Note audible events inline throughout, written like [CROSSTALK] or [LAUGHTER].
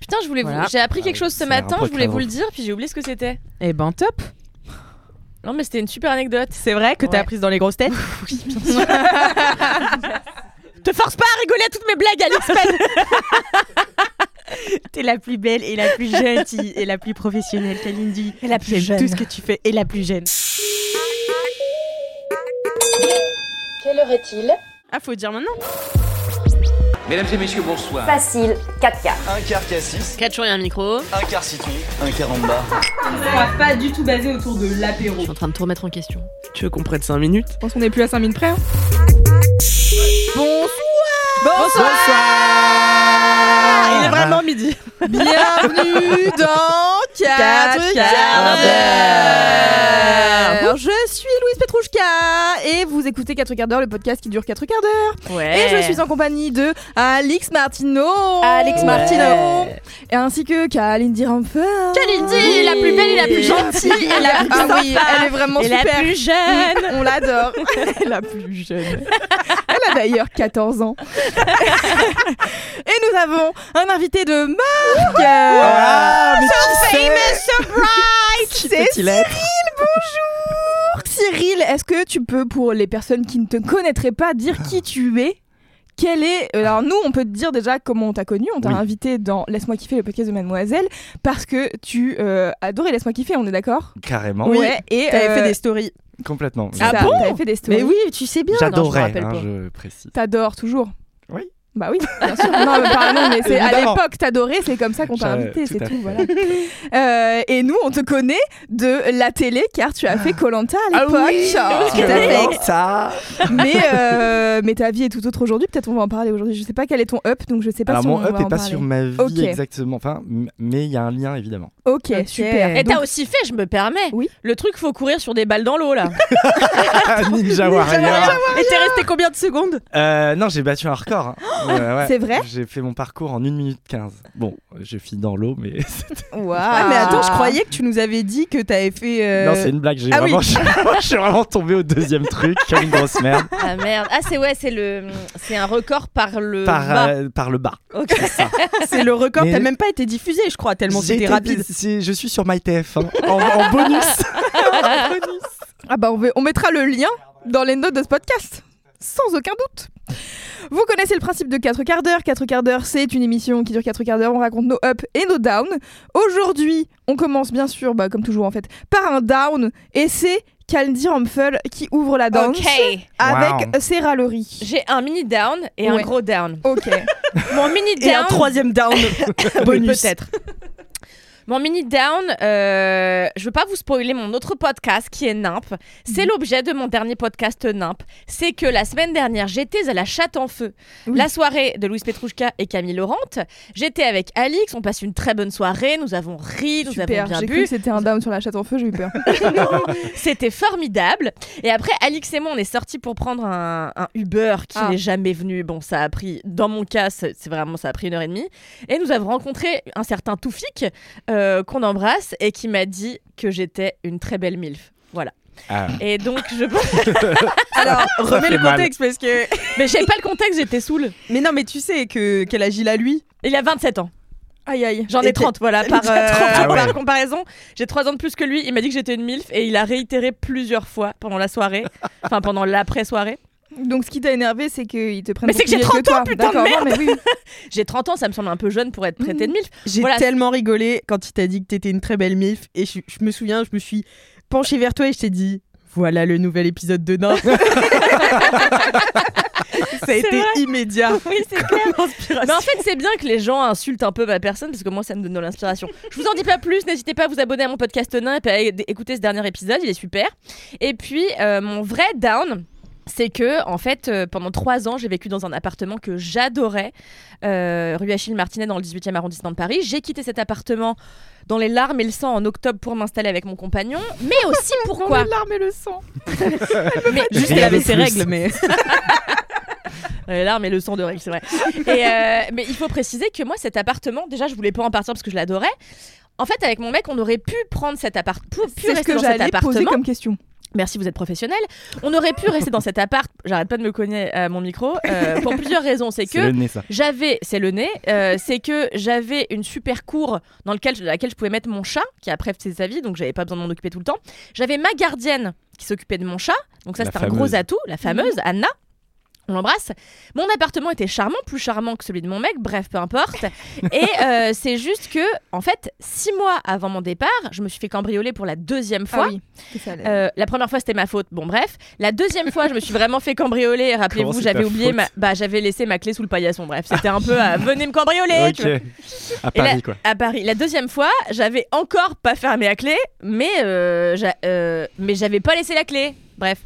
Putain, je voulais vous... Voilà. j'ai appris Ah quelque oui, chose ce c'est un matin, peu je voulais vous le dire, puis j'ai oublié ce que c'était. Eh ben top. Non, mais c'était une super anecdote. C'est vrai que t'as Ouais. apprise dans les grosses têtes [LAUGHS] Oui, bien sûr. Te force pas à rigoler à toutes mes blagues, Alix Pen. [LAUGHS] T'es la plus belle et la plus gentille et la plus professionnelle, Kalindi. Et la plus J'aime jeune. tout ce que tu fais et la plus jeune. Quelle heure est-il? Ah, faut dire maintenant. Mesdames et messieurs, bonsoir. Facile, 4 quarts. Un quart cassis, 4 jours et un micro. un quart citron, un quart en bas. On va pas du tout basé autour de l'apéro. Je suis en train de tout remettre en question. Tu veux qu'on prenne 5 minutes Je pense qu'on est plus à 5 minutes près. hein. Bonsoir Il est vraiment midi. Bienvenue dans 4 quarts d'heure. Je suis Petrouchka et vous écoutez 4 quarts d'heure, le podcast qui dure 4 quarts d'heure. Ouais. Et je suis en compagnie de Alix Martino. Alex Ouais. Martino. Et ainsi que Kalindi Ramfer. Kalindi, la plus belle et la plus gentille et la plus Ah oui, elle est vraiment et la super. plus jeune. On l'adore. [LAUGHS] la plus jeune. Elle a d'ailleurs 14 ans. [LAUGHS] Et nous avons un invité de marque. Ah, mais qui famous, so bright. C'est être bonjour. Cyril, est-ce que tu peux, pour les personnes qui ne te connaîtraient pas, dire qui tu es? Quel est alors nous on peut te dire déjà comment on t'a connu on t'a Oui. invité dans Laisse-moi kiffer le podcast de Mademoiselle parce que tu euh, adorais Laisse-moi kiffer on est d'accord? Carrément. ouais et T'avais euh, fait des stories. Complètement. Ah ça, bon? t'avais fait des stories Mais oui, tu sais bien. J'adorais, rappelle hein, pas. je précise. T'adores toujours Oui. Bah oui, bien sûr. non, mais pardon, mais c'est à l'époque, t'adorais, c'est comme ça qu'on t'a invité, c'est tout, voilà. Euh, et nous, on te connaît de la télé, car tu as fait Colanta à l'époque. Ah. Comment ça mais, euh, mais ta vie est tout autre aujourd'hui. Peut-être on va en parler aujourd'hui. Je sais pas quel est ton up, donc je sais pas Alors si mon on up va est en pas parler. sur ma vie exactement, enfin, mais il y a un lien évidemment. Ok, super. Et Donc, t'as aussi fait, je me permets. Oui. Le truc, faut courir sur des balles dans l'eau là. [LAUGHS] Ninja Warrior. Et t'es resté combien de secondes? Euh, non, j'ai battu un record. [GASPS] Ouais. [LAUGHS] C'est vrai J'ai fait mon parcours en 1 minute 15. Bon, j'ai fini dans l'eau, mais [LAUGHS] Waouh. Ah, mais attends, je croyais que tu nous avais dit que t'avais fait. euh, non, c'est une blague. J'ai ah oui. vraiment, [LAUGHS] je suis vraiment tombé au deuxième truc, comme une grosse merde, Ah merde. Ah c'est ouais, c'est le, c'est un record par le par, bas. euh, par le bas. Ok. C'est le record. T'as même pas été diffusé, je crois, tellement c'était été- rapide. Je suis sur MyTF hein, en, en bonus. Ah bah on mettra le lien dans les notes de ce podcast, sans aucun doute. Vous connaissez le principe de 4 quarts d'heure. 4 quarts d'heure, c'est une émission qui dure 4 quarts d'heure. On raconte nos ups et nos downs. Aujourd'hui, on commence bien sûr, bah, comme toujours en fait, par un down. Et c'est Kaldi Rumpel qui ouvre la danse avec Wow. ses râleries. J'ai un mini down et Ouais. un gros down. Ok. [LAUGHS] Mon mini Et un down. troisième down. [LAUGHS] Bonus. peut-être. Mon mini down, euh, je veux pas vous spoiler mon autre podcast qui est Nimp. C'est Mhm. l'objet de mon dernier podcast Nimp. C'est que la semaine dernière, j'étais à la Chatte en Feu, Oui. la soirée de Louise Petrouchka et Camille Laurent. J'étais avec Alix, on passe une très bonne soirée, nous avons ri, nous Super. avons bien J'ai cru bu. que c'était un down sur la chatte en feu, j'ai eu peur. [LAUGHS] C'était formidable. Et après, Alix et moi, on est sortis pour prendre un, un Uber qui Ah. n'est jamais venu. Bon, ça a pris, dans mon cas, c'est c'est vraiment, ça a pris une heure et demie. Et nous avons rencontré un certain Toufik, euh, qu'on embrasse, et qui m'a dit que j'étais une très belle MILF. Voilà. Ah. Et donc, je. [LAUGHS] Alors, remets le mal. contexte parce que. mais j'ai pas le contexte, j'étais saoule. Mais non, mais tu sais que quel âge il a lui Il a 27 ans. Aïe aïe. J'en ai 30, voilà. Il Par, a 30, euh, ah ouais. par comparaison, j'ai 3 ans de plus que lui. Il m'a dit que j'étais une MILF et il a réitéré plusieurs fois pendant la soirée, enfin pendant l'après-soirée. Donc ce qui t'a énervé, c'est qu'ils te prennent Mais c'est que j'ai plus vieille 30 ans, putain de oui. [LAUGHS] J'ai 30 ans, ça me semble un peu jeune pour être traité de MILF. J'ai Voilà. tellement rigolé quand il t'a dit que t'étais une très belle MILF. Et je, je me souviens, je me suis penchée vers toi et je t'ai dit voilà le nouvel épisode de Nain. [LAUGHS] Ça a été vrai. immédiat. [LAUGHS] Oui, c'est clair. Mais en fait, c'est bien que les gens insultent un peu ma personne parce que moi, ça me donne de l'inspiration. Je vous en dis pas plus. N'hésitez pas à vous abonner à mon podcast nain et à écouter ce dernier épisode. Il est super. Et puis, euh, mon vrai down, c'est que en fait euh, pendant trois ans j'ai vécu dans un appartement que j'adorais euh, rue Achille Martinet dans le 18e arrondissement de Paris j'ai quitté cet appartement dans les larmes et le sang en octobre pour m'installer avec mon compagnon mais aussi [LAUGHS] pourquoi [LAUGHS] [LAUGHS] Dans les larmes et le sang. mais Juste qu'elle avait ses règles, mais. les larmes et le sang de Rick, c'est vrai. Et, euh, mais il faut préciser que moi, cet appartement, déjà, je voulais pas en partir parce que je l'adorais. En fait, avec mon mec, on aurait pu prendre cet appart, pu, pu C'est ce que j'allais poser appartement. comme question. Merci, vous êtes professionnel. On aurait pu rester dans cet appart. J'arrête pas de me cogner à mon micro euh, pour [LAUGHS] plusieurs raisons. C'est que le nez, ça. j'avais, c'est le nez, euh, c'est que j'avais une super cour dans lequel, laquelle je pouvais mettre mon chat, qui après fait sa vie, donc j'avais pas besoin de m'en occuper tout le temps. J'avais ma gardienne qui s'occupait de mon chat, donc ça c'était un gros atout, la fameuse Anna. On l'embrasse. Mon appartement était charmant, plus charmant que celui de mon mec, bref, peu importe. Et euh, [LAUGHS] c'est juste que, en fait, six mois avant mon départ, je me suis fait cambrioler pour la deuxième fois. Ah oui. c'est ça, la- Euh, la première fois c'était ma faute, bon bref. La deuxième fois je me suis vraiment fait cambrioler, [LAUGHS] rappelez-vous j'avais oublié, ma... bah j'avais laissé ma clé sous le paillasson, bref c'était un peu à [LAUGHS] venez me cambrioler. À Paris, quoi. À Paris. La deuxième fois j'avais encore pas fermé la clé, mais, euh, euh, mais j'avais pas laissé la clé. Bref.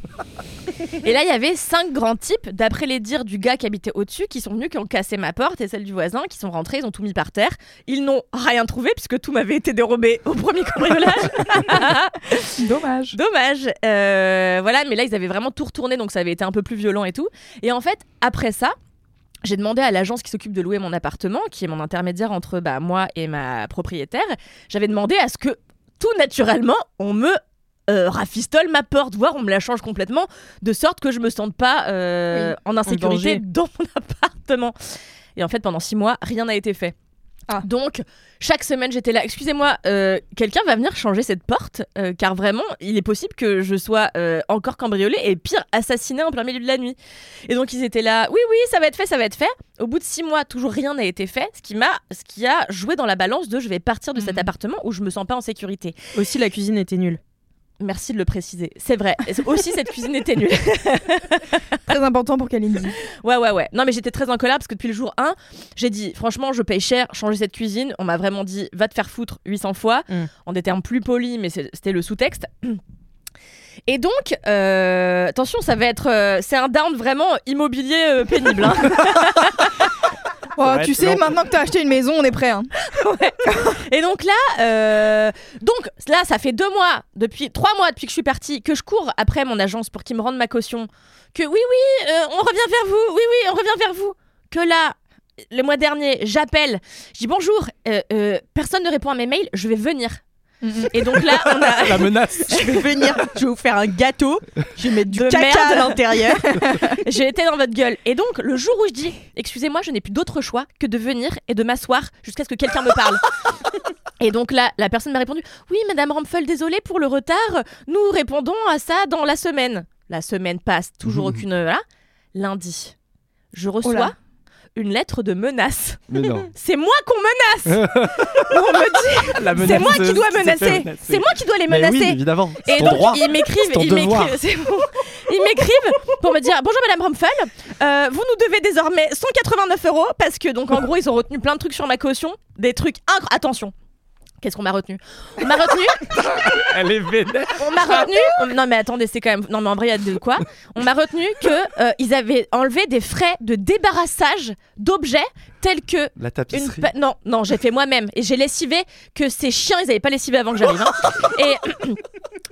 Et là, il y avait cinq grands types, d'après les dires du gars qui habitait au-dessus, qui sont venus, qui ont cassé ma porte et celle du voisin, qui sont rentrés, ils ont tout mis par terre. Ils n'ont rien trouvé puisque tout m'avait été dérobé au premier cambriolage. [LAUGHS] Dommage. Dommage. Euh, voilà, mais là, ils avaient vraiment tout retourné, donc ça avait été un peu plus violent et tout. Et en fait, après ça, j'ai demandé à l'agence qui s'occupe de louer mon appartement, qui est mon intermédiaire entre bah, moi et ma propriétaire, j'avais demandé à ce que tout naturellement, on me euh, rafistole ma porte, voire on me la change complètement, de sorte que je me sente pas euh, en insécurité dans mon [LAUGHS] appartement. Et en fait, pendant six mois, rien n'a été fait. Ah. Donc, chaque semaine, j'étais là. Excusez-moi, euh, quelqu'un va venir changer cette porte, euh, car vraiment, il est possible que je sois euh, encore cambriolée et pire, assassinée en plein milieu de la nuit. Et donc, ils étaient là. Oui, oui, ça va être fait, ça va être fait. Au bout de six mois, toujours rien n'a été fait, ce qui m'a, ce qui a joué dans la balance de je vais partir de cet Mhm. appartement où je me sens pas en sécurité. Aussi, la cuisine était nulle. Merci de le préciser. C'est vrai. Aussi, cette cuisine était nulle. [LAUGHS] Très important pour Kalindi. Ouais, ouais, ouais. Non, mais j'étais très en colère parce que depuis le jour 1, j'ai dit, franchement, je paye cher, changer cette cuisine. On m'a vraiment dit, va te faire foutre 800 fois, Mm. en des termes plus polis, mais c'était le sous-texte. Et donc, euh, attention, ça va être. euh, c'est un down vraiment immobilier euh, pénible. hein. [LAUGHS] Oh, tu sais, maintenant que t'as acheté une maison, on est prêt. Hein. [LAUGHS] Et donc là, euh, donc là, ça fait deux mois, depuis trois mois depuis que je suis partie, que je cours après mon agence pour qu'ils me rendent ma caution. Que oui, oui, euh, on revient vers vous. Oui, oui, on revient vers vous. Que là, le mois dernier, j'appelle, je dis bonjour, euh, euh, personne ne répond à mes mails, je vais venir. Et donc là, on a. La menace. [LAUGHS] Je vais venir, je vais vous faire un gâteau, je vais mettre du De caca merde. à l'intérieur. [LAUGHS] J'ai été dans votre gueule. Et donc, le jour où je dis, excusez-moi, je n'ai plus d'autre choix que de venir et de m'asseoir jusqu'à ce que quelqu'un me parle. [LAUGHS] et donc là, la personne m'a répondu, oui, Madame Rampfel, désolée pour le retard. Nous répondons à ça dans la semaine. La semaine passe, toujours aucune. Voilà. Lundi, je reçois là. Une lettre de menace. [LAUGHS] C'est moi qu'on menace. [LAUGHS] on me dit, c'est moi qui dois menacer. C'est moi qui dois les menacer. oui, évidemment. C'est Et ton donc droit. ils m'écrivent, C'est ton ils devoir. m'écrivent, c'est bon. Ils m'écrivent pour me dire bonjour Madame Ramphel, euh, vous nous devez désormais 189 euros parce que donc en [LAUGHS] gros ils ont retenu plein de trucs sur ma caution, des trucs incroyables. Attention. Qu'est-ce qu'on m'a retenu? On m'a retenu, [LAUGHS] Elle est vénère. on m'a retenu? on- Non mais attendez, c'est quand même. Non mais en vrai, il y a de quoi On m'a retenu que euh, ils avaient enlevé des frais de débarrassage d'objets tels que La une tapisserie. pa- non, non, j'ai fait moi-même et j'ai lessivé que ces chiens, ils avaient pas lessivé avant que j'arrive. hein. et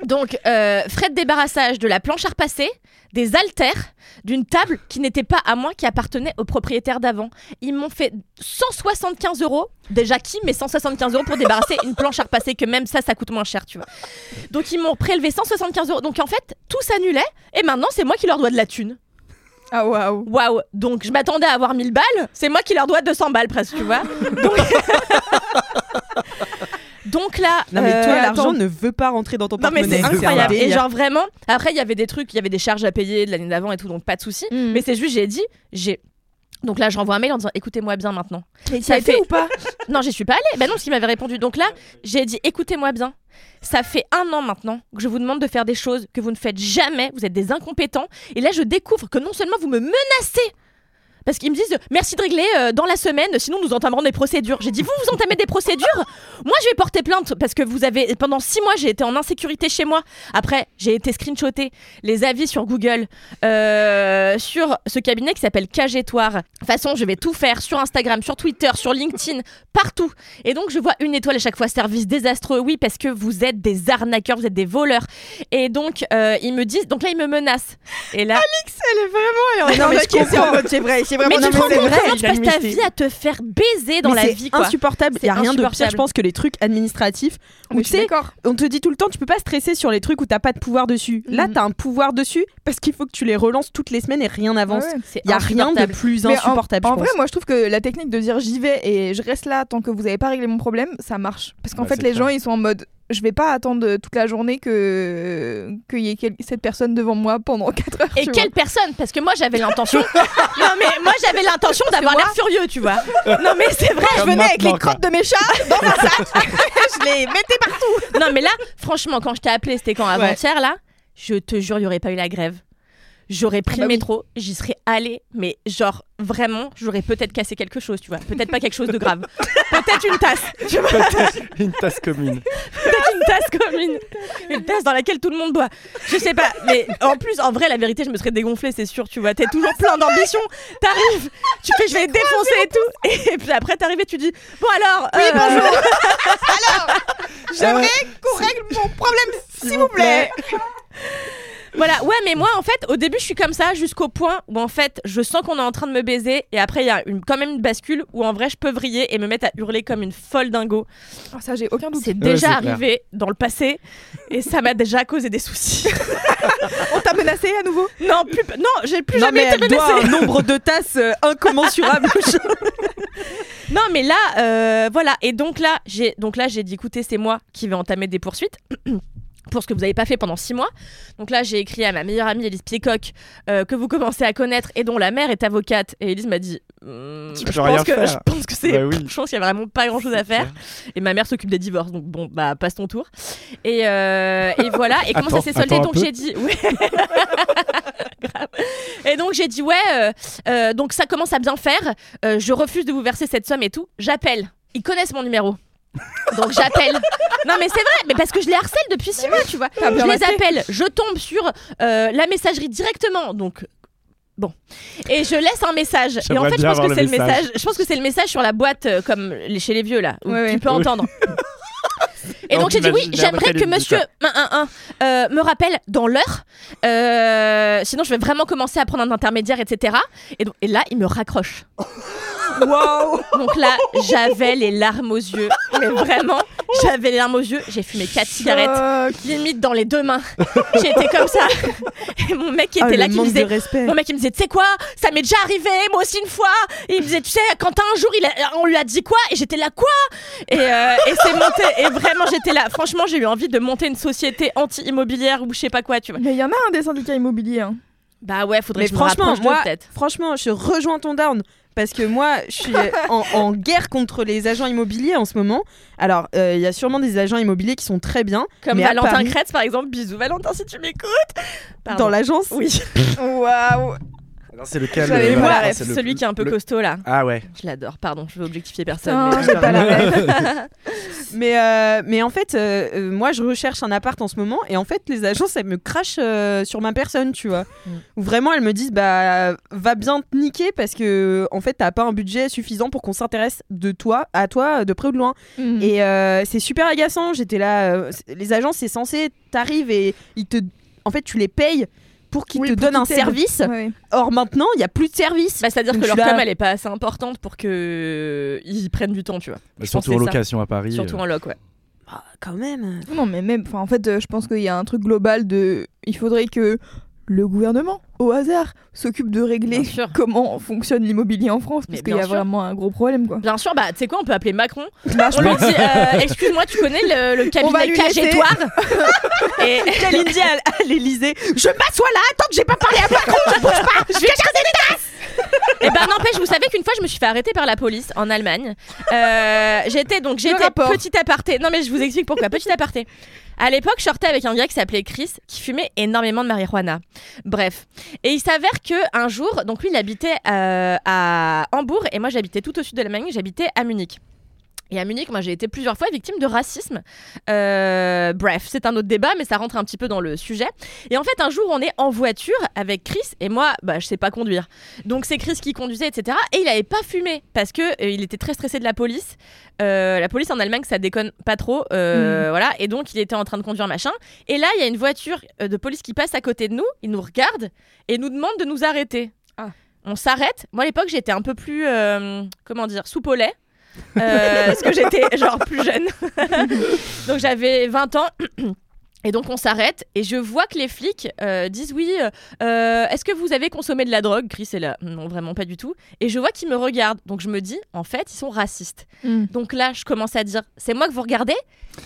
donc, euh, frais de débarrassage de la planche à repasser, des haltères, d'une table qui n'était pas à moi, qui appartenait au propriétaire d'avant. Ils m'ont fait 175 euros, déjà qui, mais 175 euros pour débarrasser une planche à repasser, que même ça, ça coûte moins cher, tu vois. Donc, ils m'ont prélevé 175 euros. Donc, en fait, tout s'annulait et maintenant, c'est moi qui leur dois de la thune. Ah waouh. Waouh Donc je m'attendais à avoir 1000 balles, c'est moi qui leur dois 200 balles presque, tu vois. Donc, [LAUGHS] Donc là, Non mais euh, toi, l'argent ne veut pas rentrer dans ton Non mais porte-monnaie. c'est incroyable. Et genre vraiment, après il y avait des trucs, il y avait des charges à payer de l'année d'avant et tout, donc pas de souci. Mm. Mais c'est juste, j'ai dit, j'ai. Donc là, j'envoie un mail en disant écoutez-moi bien maintenant. Mais ça été fait- ou pas? [LAUGHS] Non, j'y suis pas allée. Bah non, ce qu'il m'avait répondu. Donc là, j'ai dit écoutez-moi bien. Ça fait un an maintenant que je vous demande de faire des choses que vous ne faites jamais. Vous êtes des incompétents. Et là, je découvre que non seulement vous me menacez parce qu'ils me disent merci de régler euh, dans la semaine, sinon nous entamerons des procédures. J'ai dit vous vous entamez des procédures Moi je vais porter plainte parce que vous avez pendant six mois j'ai été en insécurité chez moi. Après j'ai été screenshoté les avis sur Google euh, sur ce cabinet qui s'appelle Cagetoire. De toute façon je vais tout faire sur Instagram, sur Twitter, sur LinkedIn, partout. Et donc je vois une étoile à chaque fois service désastreux. Oui parce que vous êtes des arnaqueurs, vous êtes des voleurs. Et donc euh, ils me disent donc là ils me menacent. Et là Elle est vraiment. [LAUGHS] Non, mais je comprends. c'est vrai, c'est vraiment. mais tu te rends compte comment tu passes ta vie à te faire baiser dans mais la vie quoi. insupportable. Il C'est y a rien de pire, je pense, que les trucs administratifs où Mais tu sais, on te dit tout le temps, tu peux pas stresser sur les trucs où t'as pas de pouvoir dessus. Là, Mhm. t'as un pouvoir dessus parce qu'il faut que tu les relances toutes les semaines et rien n'avance. Ouais. C'est Il y a rien de plus insupportable. En, vrai, moi je trouve que la technique de dire j'y vais et je reste là tant que vous avez pas réglé mon problème, ça marche. Parce qu'en Ouais, fait, les clair. gens ils sont en mode je vais pas attendre toute la journée que qu'il y ait quel- cette personne devant moi pendant 4 heures. Et quelle personne? Parce que moi j'avais l'intention. [LAUGHS] non mais moi j'avais l'intention d'avoir moi- l'air furieux, tu vois. [LAUGHS] Non mais c'est vrai. vois. Je venais avec les quoi. crottes de mes chats dans un sac, [LAUGHS] je les mettais partout. Non mais là, franchement, quand je t'ai appelé, c'était quand avant-hier là? Je te jure, il y aurait pas eu la grève. J'aurais pris bah le oui. métro, j'y serais allée, mais genre vraiment, j'aurais peut-être cassé quelque chose, tu vois. Peut-être pas quelque chose de grave. [LAUGHS] peut-être une tasse. Tu vois, Une tasse commune. peut-être une tasse comme une, tasse dans laquelle tout le monde boit. Je sais pas, mais en plus, en vrai, la vérité, je me serais dégonflée, c'est sûr, tu vois. T'es toujours plein d'ambition. T'arrives, tu fais, je vais défoncer et tout. Et puis après, t'arrives et tu dis, bon alors. Oui, euh, bonjour. [LAUGHS] J'aimerais qu'on règle mon problème, s'il vous plaît. Voilà, ouais, mais moi, en fait, au début, je suis comme ça jusqu'au point où, en fait, je sens qu'on est en train de me baiser. Et après, il y a une, quand même une bascule où, en vrai, je peux vriller et me mettre à hurler comme une folle dingo. Oh, ça, j'ai aucun doute. C'est déjà clair. arrivé dans le passé et ça m'a déjà causé des soucis. [LAUGHS] On t'a menacé à nouveau? Non, plus, non, j'ai plus non, jamais mais été elle doit menacée. un nombre de tasses euh, incommensurable. [LAUGHS] Non, mais là, euh, voilà. Et donc là, j'ai donc là, j'ai dit, écoutez, c'est moi qui vais entamer des poursuites. Pour ce que vous n'avez pas fait pendant six mois. Donc là, j'ai écrit à ma meilleure amie Elise Piecock, euh, que vous commencez à connaître et dont la mère est avocate. Et Elise m'a dit Tu je, pense que, faire. je pense que c'est. Bah oui. [LAUGHS] Je pense qu'il y a vraiment pas grand chose à faire. Et ma mère s'occupe des divorces. Donc bon, bah, passe ton tour. Et, euh, et voilà. Et comment Attends, ça s'est soldé? Donc j'ai dit Ouais. [LAUGHS] Grave. Et donc j'ai dit Ouais, euh, donc ça commence à bien faire. Je refuse de vous verser cette somme et tout. J'appelle. Ils connaissent mon numéro. Donc j'appelle. Non mais c'est vrai, mais parce que je les harcèle depuis six mois, tu vois. Je les appelle, je tombe sur euh, la messagerie directement, donc bon. Et je laisse un message. Et en fait, je pense que c'est le message. Je pense que c'est le message sur la boîte euh, comme les, chez les vieux là, où Ouais, tu ouais. peux Oui. entendre. [LAUGHS] Et Non, donc j'ai dit oui, j'aimerais que monsieur débutants. 111 euh, me rappelle dans l'heure. Euh, sinon, je vais vraiment commencer à prendre un intermédiaire, etc. Et, donc, et là, il me raccroche. [LAUGHS] Waouh Donc là, j'avais les larmes aux yeux. Mais vraiment, j'avais les larmes aux yeux. J'ai fumé quatre cigarettes, Choc. limite dans les deux mains. J'étais comme ça. Et mon mec qui était Ah, là, le qui me disait de respect. mon mec il me disait tu sais quoi? Ça m'est déjà arrivé moi aussi une fois et il me disait tu sais Quentin un jour il a- on lui a dit quoi? Et j'étais là quoi? Et, euh, et c'est monté et vraiment j'étais là franchement j'ai eu envie de monter une société anti-immobilière ou je sais pas quoi tu vois Mais il y en a un des syndicats immobiliers. hein. bah ouais faudrait Mais que je franchement, me rapproche moi, peut-être franchement, je rejoins ton down. Parce que moi, je suis [LAUGHS] en, en guerre contre les agents immobiliers en ce moment. Alors, euh, il y a sûrement des agents immobiliers qui sont très bien. comme mais Valentin Paris, Kretz par exemple bisous Valentin si tu m'écoutes dans l'agence. oui [LAUGHS] Waouh. C'est lequel J'avais euh, c'est celui qui est un peu le- costaud là Ah ouais. je l'adore pardon je veux objectifier personne Non, mais j'ai pas la ref. [LAUGHS] Mais, euh, mais en fait, euh, moi, je recherche un appart en ce moment. Et en fait, les agences, elles me crachent sur ma personne, tu vois. Mm. Vraiment, elles me disent, bah, va bien te niquer parce que, en fait, t'as pas un budget suffisant pour qu'on s'intéresse de toi, à toi, de près ou de loin. Mhm. Et c'est super agaçant. J'étais là. les agences, c'est censé, t'arrives et ils te. En fait, tu les payes pour qu'ils Oui, te donnent un qu'ils service. Ouais. Or, maintenant, il y a plus de service. Bah, c'est-à-dire que leur com elle est pas assez importante pour que ils prennent du temps tu vois Bah, Je pense surtout en ça. location à Paris. surtout euh, en loc ouais Ah, quand même. Non, mais même, en fait, euh, je pense qu'il y a un truc global de. Il faudrait que le gouvernement, au hasard, s'occupe de régler comment fonctionne l'immobilier en France, parce qu'il y a sûr. vraiment un gros problème, quoi. Bien sûr, bah tu sais quoi, on peut appeler Macron. Bah, je On lui pense- dit, euh, excuse-moi, tu connais le, le cabinet. Cagetoire [LAUGHS] Et Kalindi à, à l'Elysée. Je m'assois là, tant que j'ai pas parlé à Macron, je bouge pas. Je vais chercher des tasses. Et ben n'empêche, vous savez qu'une fois je me suis fait arrêter par la police en Allemagne. Euh, j'étais donc j'étais petit aparté. Non mais je vous explique pourquoi. Petit aparté. À l'époque, je sortais avec un gars qui s'appelait Chris, qui fumait énormément de marijuana. Bref. Et il s'avère que un jour, donc lui, il habitait euh, à Hambourg et moi, j'habitais tout au sud de l'Allemagne. J'habitais à Munich. Et à Munich, moi j'ai été plusieurs fois victime de racisme. Euh, bref, c'est un autre débat, mais ça rentre un petit peu dans le sujet. Et en fait, un jour, on est en voiture avec Chris et moi, bah, je sais pas conduire. Donc c'est Chris qui conduisait, etc. Et il avait pas fumé parce que euh, il était très stressé de la police. Euh, la police en Allemagne, ça déconne pas trop, euh, voilà. Et donc il était en train de conduire machin. Et là, il y a une voiture de police qui passe à côté de nous. Il nous regarde et nous demande de nous arrêter. Ah. On s'arrête. Moi, à l'époque, j'étais un peu plus, comment dire, soupe au lait. Euh, parce que j'étais genre plus jeune. [LAUGHS] donc j'avais 20 ans. [CLEARS THROAT] Et donc on s'arrête et je vois que les flics euh, disent oui, euh, euh, est-ce que vous avez consommé de la drogue? Chris est là, non vraiment pas du tout. Et je vois qu'ils me regardent, donc je me dis en fait ils sont racistes. Mm. Donc là je commence à dire c'est moi que vous regardez?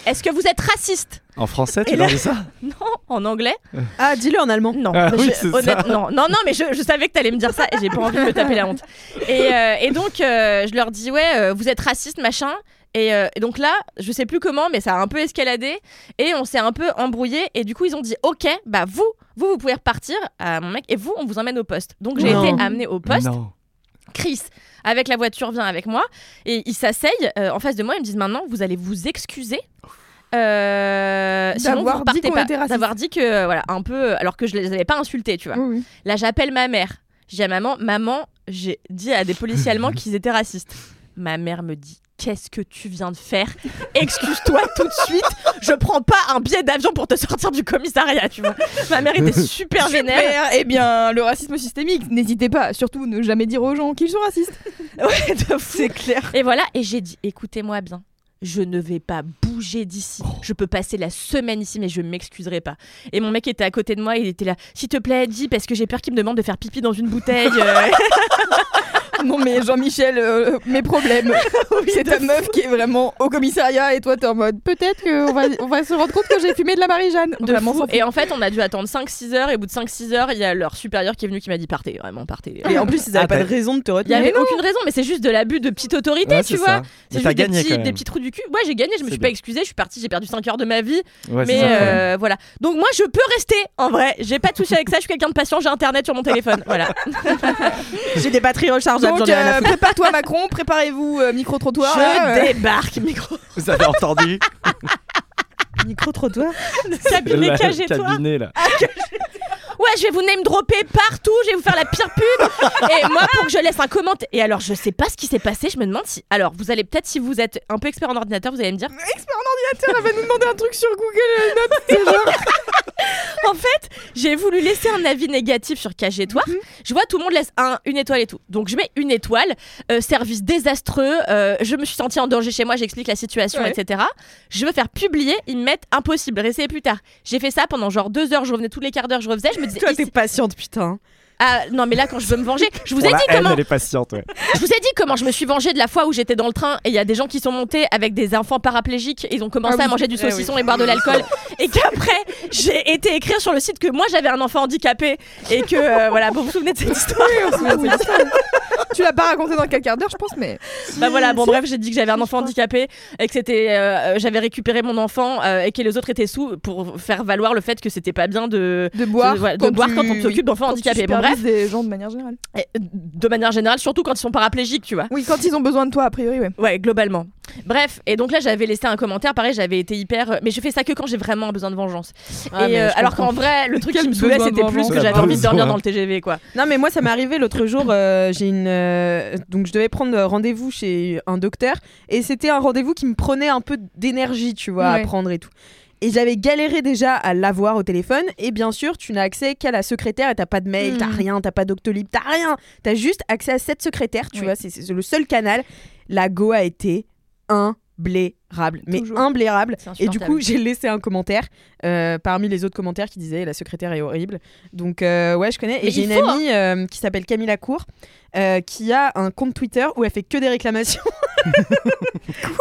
Est-ce que vous êtes raciste? En français, tu leur dis ça? [LAUGHS] Non, en anglais [LAUGHS] Ah, dis-le en allemand. Non, Ah oui, je- c'est honnête- ça. non, non, non, mais je, je savais que t'allais me dire ça et j'ai pas envie de me taper la honte. Et, euh, et donc euh, je leur dis ouais, euh, vous êtes raciste machin. Et, euh, et donc là, je sais plus comment, mais ça a un peu escaladé et on s'est un peu embrouillé. Et du coup, ils ont dit ok, bah vous, vous, vous pouvez repartir à mon mec et vous, on vous emmène au poste. Donc j'ai été amenée au poste. Non. Chris, avec la voiture, vient avec moi et ils s'asseyent euh, en face de moi. Ils me disent maintenant, vous allez vous excuser. Euh, sinon D'avoir vous dit repartez qu'on pas. était raciste. D'avoir dit que euh, voilà un peu alors que je les avais pas insultés tu vois. Oui, oui. Là, j'appelle ma mère. Je dis à maman, maman, j'ai dit à des policiers allemands [LAUGHS] qu'ils étaient racistes. Ma mère me dit, qu'est-ce que tu viens de faire? Excuse-toi [LAUGHS] tout de suite. Je prends pas un billet d'avion pour te sortir du commissariat, tu vois. Ma mère était [LAUGHS] super vénère. Super. Eh bien, le racisme systémique, n'hésitez pas, surtout ne jamais dire aux gens qu'ils sont racistes. [LAUGHS] Ouais. C'est clair. Et voilà, et j'ai dit, écoutez-moi bien. Je ne vais pas bouger d'ici. Je peux passer la semaine ici, mais je m'excuserai pas. Et mon mec était à côté de moi, il était là. S'il te plaît, dis, parce que j'ai peur qu'il me demande de faire pipi dans une bouteille. euh. [LAUGHS] non mais Jean-Michel, euh, mes problèmes. [LAUGHS] c'est ta meuf qui est vraiment au commissariat et toi t'es en mode peut-être qu'on va, on va se rendre compte que j'ai fumé de la Marie-Jeanne. De Vraiment, fou. s'en fout. Et en fait, on a dû attendre 5-6 heures. Et au bout de 5-6 heures, il y a leur supérieur qui est venu qui m'a dit partez, vraiment partez. Et en plus, ils avaient Ah, pas t'as- de raison de te Il y retenir. avait aucune raison, mais c'est juste de l'abus de petite autorité, Ouais, tu vois. C'est juste des petits, des petits trous du cul. Ouais, j'ai gagné, je me suis pas excusée, je suis partie, j'ai perdu 5 heures de ma vie. Ouais, c'est mais euh, voilà. Donc moi, je peux rester, en vrai. J'ai pas touché avec ça, je suis quelqu'un de patient, j'ai internet sur mon téléphone. Voilà. [LAUGHS] J'ai des batteries rechargeables, Donc euh, prépare-toi Macron, préparez-vous euh, micro-trottoir. je euh. débarque, micro. Vous avez entendu [LAUGHS] Micro-trottoir. [LAUGHS] Cabinet cagé-toi. cabinet, là. Ouais, je vais vous name dropper partout, je vais vous faire la pire pub. Et moi, pour que je laisse un commentaire. Et alors, je sais pas ce qui s'est passé, je me demande si. Alors, vous allez peut-être, si vous êtes un peu expert en ordinateur, vous allez me dire. Expert en ordinateur, elle va nous demander un truc sur Google Notes. c'est genre- [LAUGHS] En fait, j'ai voulu laisser un avis négatif sur Cagétoire. Je vois tout le monde laisse un, une étoile et tout. Donc je mets une étoile, euh, service désastreux, euh, je me suis sentie en danger chez moi, j'explique la situation, Ouais. etc. Je veux faire publier, ils me mettent impossible, réessayez plus tard. J'ai fait ça pendant genre deux heures, je revenais tous les quarts d'heure, je refaisais, je me disais. Toi, t'es patiente, putain. Ah non, mais là, quand je veux me venger, je vous ai dit haine, comment. elle est patiente, ouais. Je vous ai dit comment je me suis vengée de la fois où j'étais dans le train et il y a des gens qui sont montés avec des enfants paraplégiques et ils ont commencé Ah à oui. manger du Eh oui. saucisson et boire de l'alcool et qu'après j'ai été écrire sur le site que moi j'avais un enfant handicapé et que euh, voilà vous vous souvenez de cette histoire? Oui, on se souvient de cette histoire. tu l'as pas raconté dans quel quart d'heure, je pense, mais. bah voilà bon bref j'ai dit que j'avais un enfant handicapé et que c'était euh, j'avais récupéré mon enfant euh, et que les autres étaient sous pour faire valoir le fait que c'était pas bien de De boire, de, voilà, de boire quand on s'occupe d'enfants handicapés bon bref supervises des gens de manière générale. et, euh, de manière générale surtout quand ils sont paraplégiques tu vois Oui, quand ils ont besoin de toi, a priori, ouais. Ouais, globalement. Bref, et donc là j'avais laissé un commentaire, pareil, j'avais été hyper. Mais je fais ça que quand j'ai vraiment besoin de vengeance. Ah, et euh, alors qu'en vrai, le truc qui me saoulait, c'était plus que j'avais envie de dormir besoin. dans le TGV, quoi. Non, mais moi, ça m'est arrivé l'autre jour. euh, j'ai une. euh, donc, je devais prendre rendez-vous chez un docteur. Et c'était un rendez-vous qui me prenait un peu d'énergie, tu vois, Ouais. à prendre et tout. Et j'avais galéré déjà à l'avoir au téléphone. Et bien sûr, tu n'as accès qu'à la secrétaire et t'as pas de mail, Mm. t'as rien, t'as pas d'octolib, t'as rien. T'as juste accès à cette secrétaire, tu Oui. vois, c'est le seul canal. La go a été imblairable. Mais Toujours. imblairable. C'est Et du coup, j'ai laissé un commentaire euh, parmi les autres commentaires qui disaient la secrétaire est horrible. Donc, euh, ouais, je connais. Mais Et j'ai une amie euh, qui s'appelle Camille Lacour qui a un compte Twitter où elle fait que des réclamations. [LAUGHS]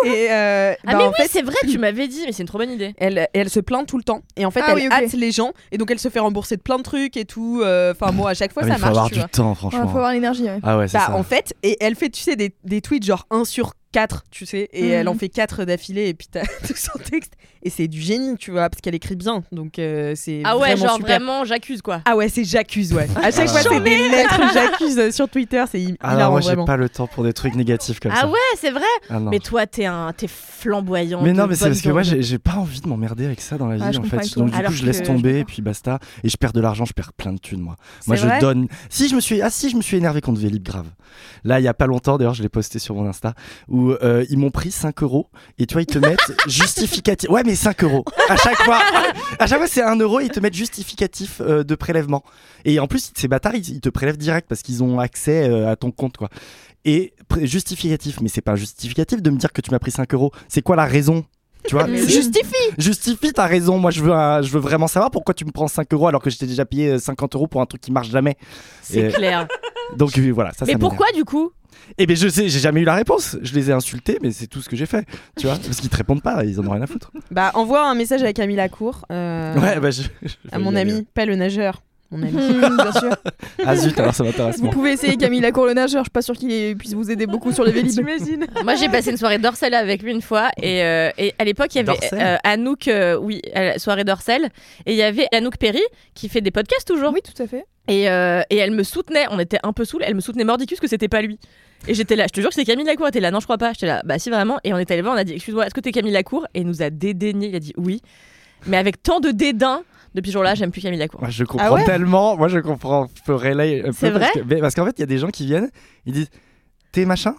et euh, Ah bah, mais en oui, fait, c'est vrai, tu [CLEARS THROAT] m'avais dit, mais c'est une trop bonne idée. elle, elle se plaint tout le temps et en fait Ah elle oui, hâte les gens et donc elle se fait rembourser de plein de trucs et tout. euh, Enfin moi à chaque fois Ah, ça il faut avoir marche. tu du vois. temps, Ouais, franchement. faut avoir l'énergie. ouais. Ah ouais, c'est Bah, ça. en fait, et elle fait, tu sais, des, des tweets genre 1 sur 4, tu sais, et Mhm. elle en fait 4 d'affilée, et puis t'as [LAUGHS] tout son texte. Et c'est du génie, tu vois, parce qu'elle écrit bien, donc euh, c'est Ah ouais, vraiment genre super. vraiment, j'accuse quoi. Ah ouais, c'est j'accuse, ouais. À chaque Ah. fois, c'est des lettres j'accuse euh, sur Twitter, c'est Ah non, hilarant, moi j'ai pas le temps pour des trucs négatifs comme Ah ça. ouais, c'est vrai. Ah. Mais toi, t'es un, t'es flamboyant. Mais non, mais c'est parce que moi j'ai pas envie de m'emmerder avec ça dans la vie Ah, en fait. Donc du Alors coup je laisse tomber et puis basta. Et je perds de l'argent, je perds plein de thunes moi. Moi je donne. Si je me suis, ah si je me suis énervé contre Vélib grave. Là il y a pas longtemps d'ailleurs je l'ai posté sur mon Insta où euh, ils m'ont pris 5 euros et tu vois ils te mettent [LAUGHS] justificatif. Ouais mais 5 euros à chaque fois. À chaque fois c'est 1 euro et ils te mettent justificatif euh, de prélèvement. Et en plus ces bâtards ils, ils te prélèvent direct parce qu'ils ont accès euh, à ton compte quoi. Et justificatif, mais c'est pas un justificatif de me dire que tu m'as pris 5 euros. C'est quoi la raison tu vois, Justifie justifie ta raison. Moi, je veux, un- je veux vraiment savoir pourquoi tu me prends 5 euros alors que je t'ai déjà payé euh, 50 euros pour un truc qui marche jamais. C'est Et- clair. [LAUGHS] Donc voilà, ça. mais ça pourquoi du coup? Eh ben je sais, j'ai jamais eu la réponse. Je les ai insultés, mais c'est tout ce que j'ai fait. Tu vois, parce qu'ils te répondent pas, ils en ont rien à foutre. Bah, envoie un message à Camille Lacour, euh, Ouais, bah je. je à mon aller. ami, pas le nageur, mon ami. [LAUGHS] Bien sûr. Ah zut, alors ça m'intéresse Vous pouvez essayer Camille Lacour le nageur. Je suis pas sûr qu'il puisse vous aider beaucoup sur les vélib. T'imagines [LAUGHS] Moi, j'ai passé une soirée d'Orcel avec lui une fois, et, euh, et à l'époque, il y avait euh, Anouk, euh, oui, soirée d'Orcel, et il y avait Anouk Perry qui fait des podcasts toujours, Oui, tout à fait. et, euh, et elle me soutenait. On était un peu saoul, elle me soutenait mordicus que c'était pas lui. Et j'étais là, je te jure que c'est Camille Lacour. Elle était là, non, je crois pas. J'étais là, bah si vraiment. Et on est allé voir, on a dit, excuse-moi, est-ce que t'es Camille Lacour? Et il nous a dédaigné. Il a dit oui, mais avec tant de dédain. Depuis ce jour-là, j'aime plus Camille Lacour. Moi, je comprends Ah ouais? tellement. Moi, je comprends. Je peux relayer un peu C'est parce vrai? que- mais parce qu'en fait, il y a des gens qui viennent, ils disent T'es machin?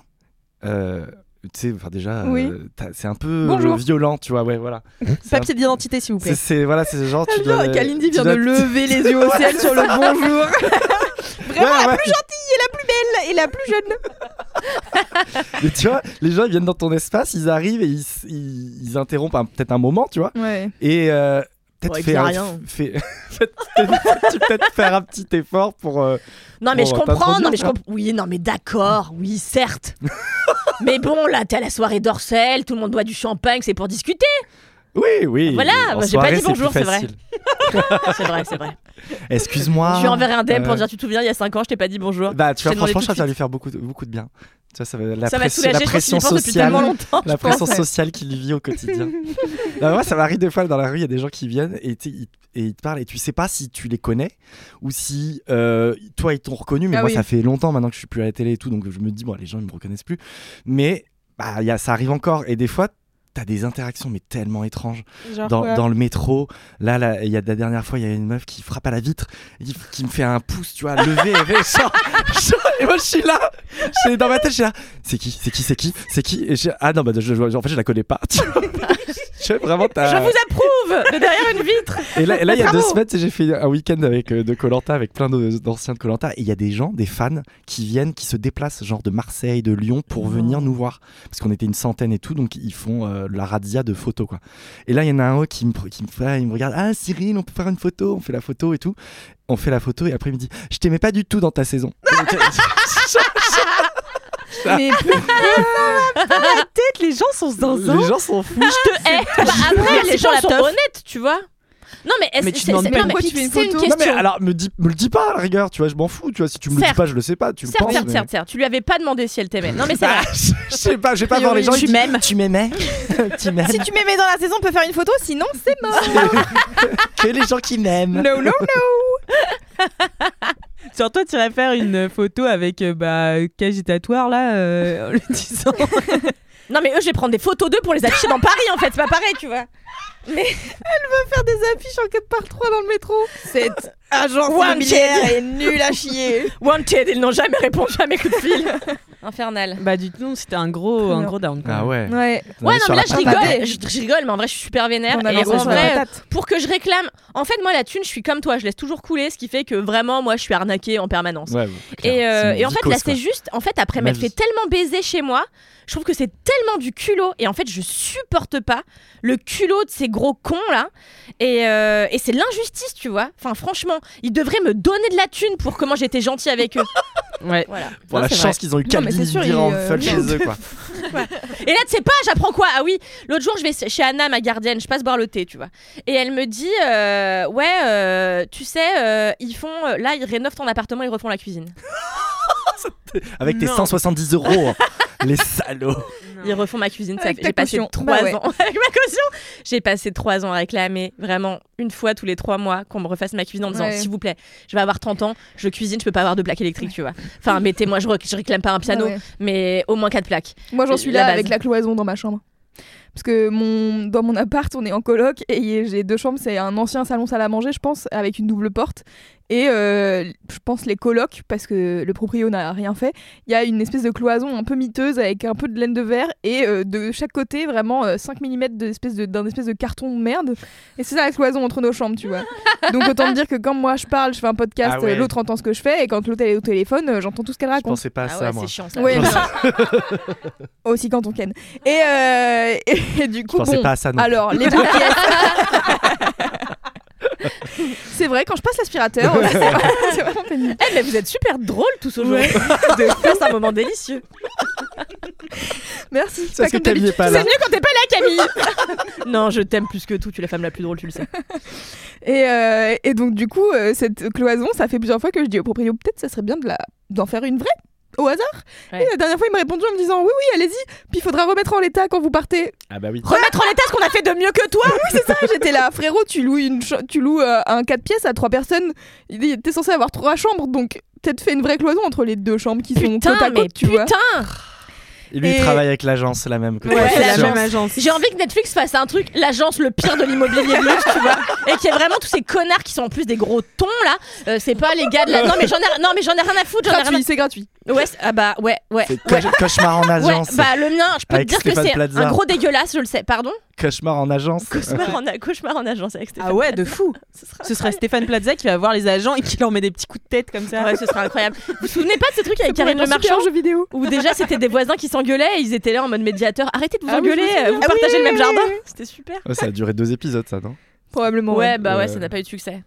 Euh, Tu sais, enfin déjà, euh, t'as- c'est un peu Bonjour. violent, tu vois. Ouais, voilà. [LAUGHS] C'est un- Papier d'identité, s'il vous plaît. C'est c'est- voilà, c'est genre tu J'aime bien, dois. Kalindi tu vient dois- de lever les yeux au ciel sur le [LAUGHS] bonjour. [LAUGHS] Vraiment Ouais, la ouais. plus gentille et la plus belle et la plus jeune. [LAUGHS] Mais tu vois, les gens ils viennent dans ton espace, ils arrivent et ils, ils, ils interrompent un- peut-être un moment, tu vois. Ouais. Et euh, peut-être Ouais, rien. [LAUGHS] peut-être faire un petit effort pour. euh, Non mais je pas comprends, non mais je comprends. Oui, non mais d'accord, oui certes. [LAUGHS] mais bon là, t'es à la soirée d'Orcel, tout le monde boit du champagne, c'est pour discuter. Oui, oui. Voilà, en bah, j'ai pas dit bonjour, c'est vrai. [LAUGHS] c'est vrai, c'est vrai. Excuse-moi. Je lui enverrai un DM pour Euh, dire tu te souviens, il y a 5 ans, je t'ai pas dit bonjour. Bah, tu vois, franchement, ça va lui faire beaucoup de, beaucoup de bien. Tu vois, ça va, la, ça pression- la pense pression pense sociale. La pense, pression ouais. sociale qu'il vit au quotidien. [LAUGHS] Bah, moi, ça m'arrive des fois dans la rue, il y a des gens qui viennent et, ils, et ils te parlent et tu sais pas si tu les connais ou si euh, toi ils t'ont reconnu. Mais Ah moi, oui. ça fait longtemps maintenant que je suis plus à la télé et tout, donc je me dis, bon, les gens ils me reconnaissent plus. Mais bah, il y a, ça arrive encore et des fois. T'as des interactions mais tellement étranges dans, le métro. Là, là, il y a la dernière fois, il y a une meuf qui frappe à la vitre, qui, qui me fait un pouce, tu vois, levé, genre- [LAUGHS] genre- et moi je suis là, je suis dans ma tête, je suis là. C'est qui, c'est qui, c'est qui, c'est qui Et je, Ah non, bah je, je- en fait je la connais pas. Tu vois [LAUGHS] je, vraiment, Je vous approuve de derrière une vitre. et là, et là, il y a deux semaines, j'ai fait un week-end avec euh, de Colanta, avec plein d'anciens de Colanta, et il y a des gens, des fans, qui viennent, qui se déplacent, genre de Marseille, de Lyon, pour venir nous voir, parce qu'on était une centaine et tout, donc ils font euh, la radia de photos, quoi. Et là, il y en a un qui me, qui me fait, il me regarde, ah Cyril, on peut faire une photo, on fait la photo et tout. On fait la photo et après il me dit, je t'aimais pas du tout dans ta saison. [LAUGHS] [LAUGHS] Mais Peut-être les gens sont zinzins. Les gens sont fous. Je te hais. Bah, après, les gens la sont honnêtes, tu vois. Non mais, est-ce- c'est- demandes pas pourquoi tu fais une c'est une photo. Non mais question. alors me dis, me le dis pas à la rigueur, tu vois, je m'en fous, tu vois, si tu me le dis pas, je le sais pas, tu me penses. certes, certes, certes. Tu lui avais pas demandé si elle t'aimait. Non mais c'est Bah, vrai. [LAUGHS] je sais pas, je vais pas voir les gens. Tu m'aimes. Tu m'aimais [LAUGHS] Tu m'aimes si tu m'aimais dans la saison, on peut faire une photo, sinon c'est mort. [LAUGHS] Que les gens qui m'aiment. No, no, no. Sur toi, tu irais faire une photo avec euh, bah, cagitatoire là, euh, en le disant. Non mais eux, je vais prendre des photos d'eux pour les afficher dans Paris en fait. C'est pas pareil, tu vois. Faire des affiches en 4 par 3 dans le métro. Cette agence Wanted. immobilière est nulle à chier. [LAUGHS] Wanted, ils n'ont jamais répondu à mes coups de fil. [LAUGHS] Infernal. bah, du coup, c'était un gros, un gros down. quoi. Ah ouais. Ouais. Ouais, non, mais là, je rigole, je, je rigole, mais en vrai, je suis super vénère. On Et en vrai, pour que je réclame. En fait, moi, la thune, je suis comme toi, je laisse toujours couler, ce qui fait que vraiment, moi, je suis arnaquée en permanence. Ouais. Et, euh, et en fait, là, c'est juste, en fait, après m'être fait tellement baiser chez moi, je trouve que c'est tellement du culot. Et en fait, je supporte pas le culot de ces gros cons là. Et, euh, et c'est l'injustice, tu vois. Enfin, franchement, ils devraient me donner de la thune pour comment j'étais gentil avec eux. [LAUGHS] Ouais. Voilà. Pour Non, la chance qu'ils ont eu Calvin dire en euh, fuck chez eux, quoi. [LAUGHS] Et là, tu sais pas, j'apprends quoi? Ah oui, l'autre jour, je vais chez Anna, ma gardienne, je passe boire le thé, tu vois. Et elle me dit, euh, ouais, euh, tu sais, euh, ils font, là, ils rénovent ton appartement, ils refont la cuisine. [LAUGHS] Avec tes Non. 170 euros. [LAUGHS] Les salauds. Ils refont ma cuisine. J'ai passé trois Bah ouais. ans [LAUGHS] avec ma caution. J'ai passé trois ans à réclamer vraiment une fois tous les trois mois qu'on me refasse ma cuisine en disant Ouais. s'il vous plaît, je vais avoir 30 ans, je cuisine, je peux pas avoir de plaque électrique, tu vois. Enfin, mettez-moi, je, rec- je réclame pas un piano, ouais. mais au moins quatre plaques. Moi, j'en C'est suis là base. avec la cloison dans ma chambre. Parce que mon, dans mon appart, on est en coloc et j'ai deux chambres. C'est un ancien salon salle à manger, je pense, avec une double porte. Et euh, je pense les colocs, parce que le proprio n'a rien fait, il y a une espèce de cloison un peu miteuse avec un peu de laine de verre et euh, de chaque côté, vraiment euh, 5 mm de- d'un espèce de carton de merde. Et c'est ça la cloison entre nos chambres, tu vois. [LAUGHS] Donc autant te dire que quand moi je parle, je fais un podcast, Ah ouais. euh, l'autre entend ce que je fais et quand l'autre est au téléphone, j'entends tout ce qu'elle Je raconte. pensais pas à Ah ça, ouais, moi. c'est chiant ça. Ouais, Je [LAUGHS] aussi quand on ken. Et, euh, [LAUGHS] et, du Je coup, pensais bon, pas à ça non. alors les deux pièces. [LAUGHS] c'est vrai, quand je passe l'aspirateur, ouais, [LAUGHS] c'est vraiment- c'est pénible. Eh, mais vous êtes super drôles tous aujourd'hui. [LAUGHS] De faire un moment délicieux. Merci. C'est C'est mieux quand t'es pas là, Camille. non, je t'aime plus que tout. Tu es la femme la plus drôle, tu le sais. Et, euh, et donc, du coup, euh, cette cloison, ça fait plusieurs fois que je dis au proprio, peut-être ça serait bien de la... d'en faire une vraie. Au hasard. Ouais. Et la dernière fois, il m'a répondu en me disant Oui, oui, allez-y. Puis il faudra remettre en l'état quand vous partez. Ah bah oui. Remettre en l'état ce qu'on a fait de mieux que toi. [LAUGHS] Oui, c'est ça. J'étais là, frérot, tu loues, une tu loues euh, un 4 pièces à 3 personnes. Il était censé avoir 3 chambres. Donc, peut-être fait une vraie cloison entre les deux chambres qui sont côte à mais tu vois. putain. Et lui, il travaille avec l'agence, la même que Ouais, toi. c'est la même agence. J'ai envie que Netflix fasse un truc, l'agence le pire de l'immobilier de luxe, tu vois, et qu'il y ait vraiment tous ces connards qui sont en plus des gros tons là. Euh, c'est pas les gars de la. Non mais j'en ai, non mais j'en ai rien à foutre. J'en ai rien. Gratuit, c'est gratuit. Ouais, c'est- ah bah ouais, ouais. C'est Ouais. cauchemar en Ouais, agence. bah le mien, je peux te dire Stéphane que c'est un gros dégueulasse, je le sais. Pardon. Cauchemar en agence. Cauchemar en, a- cauchemar en agence avec Stéphane. Ah ouais, de fou. [LAUGHS] Ce sera, Ce serait Stéphane Plaza qui va voir les agents et qui leur met des petits coups de tête comme ça. Ouais, ce sera incroyable. Vous vous souvenez pas de ce truc avec Karine Le Marchand jeu vidéo. où déjà c'était des voisins qui s'engueulaient et ils étaient là en mode médiateur. Arrêtez de vous Ah engueuler, euh, vous Ah oui, partagez le même oui, jardin. oui. C'était super. Ouais, ça a duré deux épisodes, ça, non? Probablement. Ouais, ouais. bah ouais, Euh. ça n'a pas eu de succès.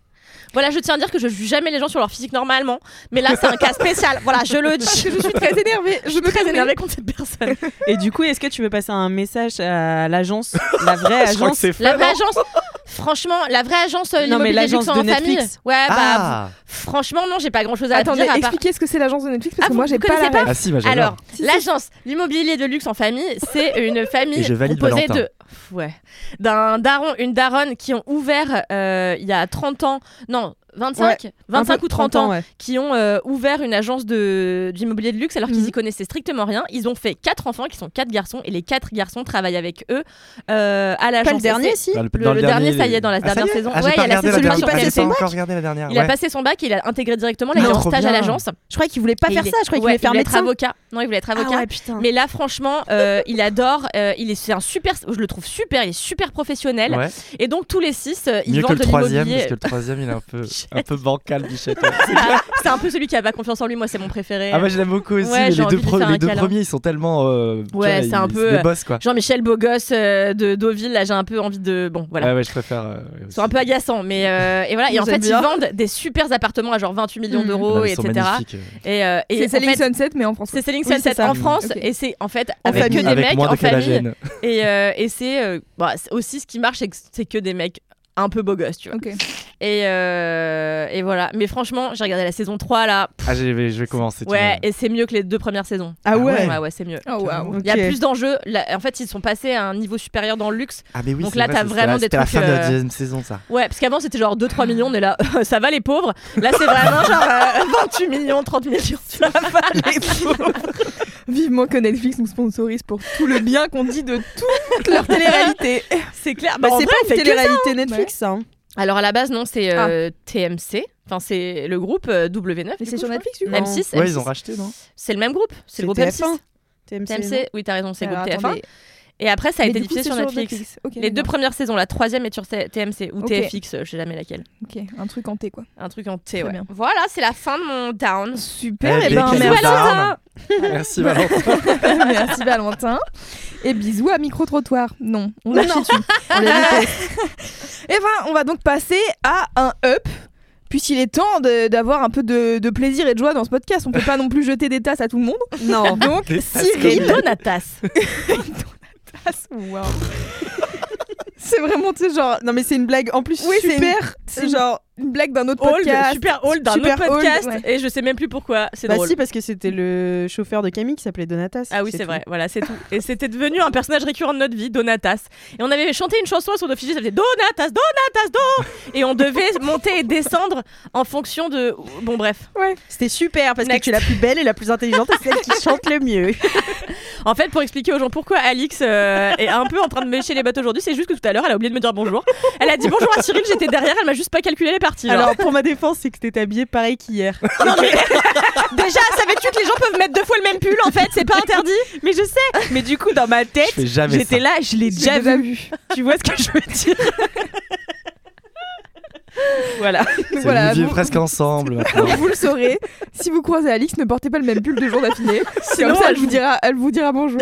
Voilà, je tiens à dire que je juge jamais les gens sur leur physique normalement, mais là c'est un cas spécial. Voilà, je le [LAUGHS] dis. Je suis très énervée. Je me très énervée contre cette personne. Et du coup, est-ce que tu veux passer un message à l'agence, la vraie [LAUGHS] Je crois que agence c'est fait. La vraie agence, franchement, la vraie agence euh, Non, mais l'agence luxe de en famille. Netflix. Ouais, bah Ah franchement non, j'ai pas grand chose à Attendez, dire part. expliquez ce que c'est l'agence de Netflix parce Ah, que vous- moi j'ai pas la ref. Ah si. Alors, Si, si. l'agence l'immobilier de luxe en famille, c'est une famille composée de ouais, d'un daron, une daronne qui ont ouvert euh, il y a 30 ans, non, 25, 25 Un peu ou 30 ans, ouais. qui ont euh, ouvert une agence de d'immobilier de luxe alors qu'ils Mhm. y connaissaient strictement rien. Ils ont fait quatre enfants qui sont quatre garçons et les quatre garçons travaillent avec eux euh, à l'agence. Pas le dernier, si Dans Le- le dernier, ça y est, les- dans la Ah, dernière saison. Ah, Ouais, il a la qui passait son bac. la. Il a passé son bac, il a intégré directement, Ah, trop stage à l'agence. Je croyais qu'il voulait pas Et faire ça. Je croyais qu'il voulait faire médecin. avocat. Non, il voulait être avocat. Mais là, franchement, il adore. il est, c'est un super. Je le trouve super. Il est super professionnel. Ouais. Et donc tous les six, euh, ils Mieux que vendent le de troisième, parce que le troisième, il est un peu, [LAUGHS] un peu bancal, Bichette. [LAUGHS] Ah, c'est un peu celui qui a pas confiance en lui. Moi, c'est mon préféré. Ah, moi je l'aime beaucoup aussi, Ouais, les deux, les premiers, ils sont tellement. euh, Ouais, c'est un peu, des boss quoi. Jean-Michel Beaugosse euh, de Deauville. Là, j'ai un peu envie de. Bon, voilà. Ouais, ouais, je préfère. euh, Ils sont un peu agaçants, mais euh, et voilà. Et en fait, bien. ils vendent des super appartements à genre 28 millions Mm. d'euros, etc. magnifiques. Et, euh, et C'est Selling fait, Sunset mais en France. c'est Selling Oui, Sunset en France et c'est en fait avec que des Avec mecs en de famille euh, et c'est euh, bah, aussi ce qui marche c'est que des mecs un peu beaux gosses tu vois Ok. et, euh, et voilà mais franchement j'ai regardé la saison 3 là pff, Ah, j'ai- je vais commencer. ouais et c'est mieux que les deux premières saisons Ah ouais. ouais ouais c'est mieux Oh waouh. il y a plus d'enjeux Là, en fait ils sont passés à un niveau supérieur dans le luxe Ah, mais oui, Donc c'est là, vrai, t'as ça, vraiment la- des C'était la trucs, fin de la euh, deuxième saison, ça. ouais parce qu'avant c'était genre 2-3 millions mais là [LAUGHS] ça va les pauvres là c'est vraiment [LAUGHS] genre euh, 28 millions 30 millions tu vois. Vivement que Netflix nous sponsorise pour tout le bien qu'on dit de toute leur télé-réalité. c'est clair Bah, Bah, c'est vrai, pas une que ça, télé-réalité Netflix, hein. Alors à la base, non, c'est euh, TMC. Enfin, c'est le groupe euh, W9. Mais du c'est sur Netflix du coup crois. Non. M6. Ouais, M6. ils ont racheté, non? C'est le même groupe. C'est le groupe C'est M6. TF1. TMC. TMC, oui, t'as raison, c'est le groupe TF1. Et après, ça a Mais été coup, diffusé sur Netflix. Les deux premières saisons, la troisième est sur TMC ou Ok. TFX, euh, je sais jamais laquelle. Ok, un truc en T quoi. Un truc en T, Très ouais. bien. Voilà, c'est la fin de mon down. Super, Eh, et ben merci down. Merci, Valentin. [LAUGHS] Merci Valentin. Et bisous à micro-trottoir. Non, on l'a. Et [LAUGHS] ben, on va donc passer à un up. Puisqu'il est temps de- d'avoir un peu de, de plaisir et de joie dans ce podcast. On peut pas non plus jeter des tasses à tout le monde. Non. Donc, Des tasses Et Cyril. [LAUGHS] [LAUGHS] C'est vraiment, tu sais, genre, Non mais c'est une blague en plus Oui, c'est super. c'est C'est une- genre une blague d'un autre Old, podcast. super old d'un autre old, podcast. ouais. Et je sais même plus pourquoi. C'est bah drôle. si parce que c'était le chauffeur de Camille qui s'appelait Donatas. Ah oui, c'est vrai, voilà, c'est tout. Et c'était devenu un personnage récurrent de notre vie, Donatas. Et on avait chanté une chanson sur nos fichiers, ça faisait Donatas, Donatas, Do Et on devait [LAUGHS] monter et descendre en fonction de. Bon, bref. C'était super parce Next. que tu es la plus belle et la plus intelligente et celle qui [LAUGHS] chante le mieux. En fait, pour expliquer aux gens pourquoi Alix euh, est un peu en train de mécher les bottes aujourd'hui, c'est juste que tout à l'heure, elle a oublié de me dire bonjour. Elle a dit bonjour à Cyril, j'étais derrière, elle m'a juste pas calculé les genre. Alors pour ma défense, c'est que t'étais habillée pareil qu'hier. [LAUGHS] Non, mais- [LAUGHS] Déjà, savais-tu que les gens peuvent mettre deux fois le même pull en fait? C'est pas interdit? Mais je sais. Mais du coup dans ma tête, j'étais là, je l'ai déjà, déjà vu. Tu vois ce que je veux dire? [LAUGHS] Voilà. C'est- Voilà, vous presque ensemble vous le saurez. Si vous croisez Alix, ne portez pas le même pull deux jours d'affilée. Sinon, Comme ça, elle elle vous dira, elle vous dira bonjour.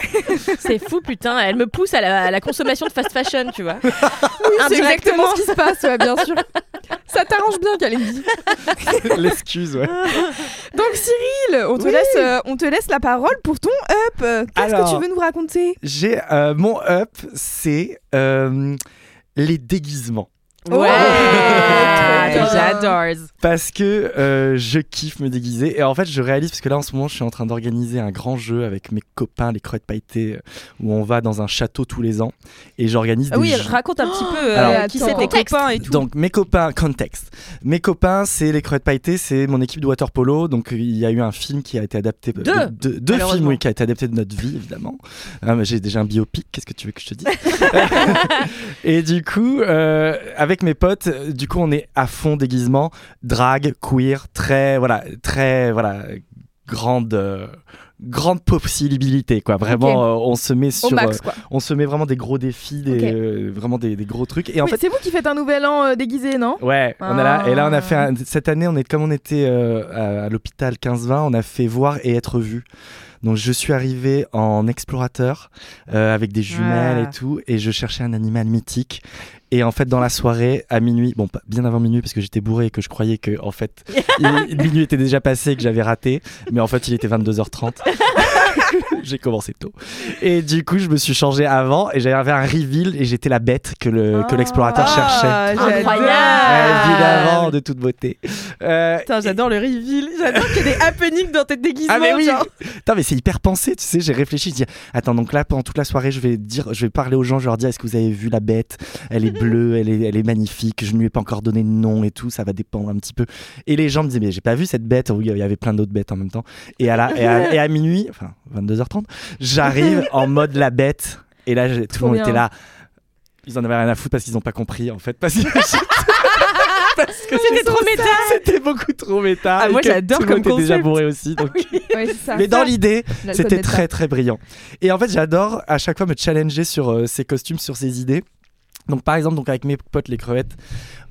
[LAUGHS] C'est fou, putain. Elle me pousse à la, à la consommation de fast fashion, tu vois. [LAUGHS] C'est exactement ce qui se passe, ouais, bien sûr. Ça t'arrange bien, Kalindi. [LAUGHS] L'excuse, ouais. Donc Cyril, on te, Oui. laisse, euh, on te laisse la parole pour ton up. Qu'est-ce que tu veux nous raconter? J'ai euh, mon up, c'est euh, les déguisements. Ouais. Bien. J'adore. Parce que euh, je kiffe me déguiser. Et en fait, je réalise, parce que là, en ce moment, je suis en train d'organiser un grand jeu avec mes copains, les crevettes pailletées, euh, où on va dans un château tous les ans. Et j'organise Ah des oui, jeux. raconte un petit peu euh, Alors, qui c'est tes copains et tout. Donc mes copains, contexte. Mes copains, c'est les crevettes pailletées, c'est mon équipe de water polo. Donc il y a eu un film qui a été adapté. Deux, de- de- deux films, oui, qui a été adapté de notre vie, évidemment. Ah, J'ai déjà un biopic. Qu'est-ce que tu veux que je te dise? [LAUGHS] Et du coup, euh, avec mes potes, du coup, on est à fond déguisement, drag, queer, très, voilà, très, voilà, grande. euh, grande possibilité quoi vraiment euh, on se met sur max, euh, on se met vraiment des gros défis des vraiment des, des gros trucs et en Oui, fait C'est vous qui faites un nouvel an déguisé, non? Ouais, on est là. Et là, on a fait Ah. un- cette année, on est comme on était à, à l'hôpital 15-20, on a fait voir et être vu. Donc, je suis arrivé en explorateur euh, avec des jumelles Ah. et tout, et je cherchais un animal mythique. Et en fait, dans la soirée, à minuit, bon, pas- bien avant minuit, parce que j'étais bourré et que je croyais que, en fait, [LAUGHS] il- minuit était déjà passé et que j'avais raté, mais en fait, il était 22h30. [LAUGHS] J'ai commencé tôt. Et du coup, je me suis changé avant et j'avais un reveal et j'étais la bête que le que l'explorateur cherchait. Ah, Incroyable. Évidemment, de toute beauté. Euh, Putain, j'adore le reveal. J'adore qu'il y ait des happenings dans tes déguisements. ah mais oui genre. Putain, mais c'est hyper pensé, tu sais, j'ai réfléchi, je dis attends, donc là pendant toute la soirée, je vais dire je vais parler aux gens, je leur dire est-ce que vous avez vu la bête? Elle est bleue, elle est elle est magnifique, je ne lui ai pas encore donné de nom et tout, ça va dépendre un petit peu. Et les gens me disaient mais j'ai pas vu cette bête, oui, il y avait plein d'autres bêtes en même temps. Et à la et à, et à minuit, enfin 22h30, j'arrive en mode la bête et là tout Trop le monde bien. était là. Ils en avaient rien à foutre parce qu'ils n'ont pas compris en fait parce que [LAUGHS] C'était trop méta. c'était beaucoup trop méta. Ah, moi, j'adore comme était déjà concept. bourré aussi. Donc... [LAUGHS] Ouais, c'est ça. Mais dans l'idée, c'était très très brillant. Et en fait, j'adore à chaque fois me challenger sur euh, ces costumes, sur ces idées. Donc par exemple, donc avec mes potes les crevettes,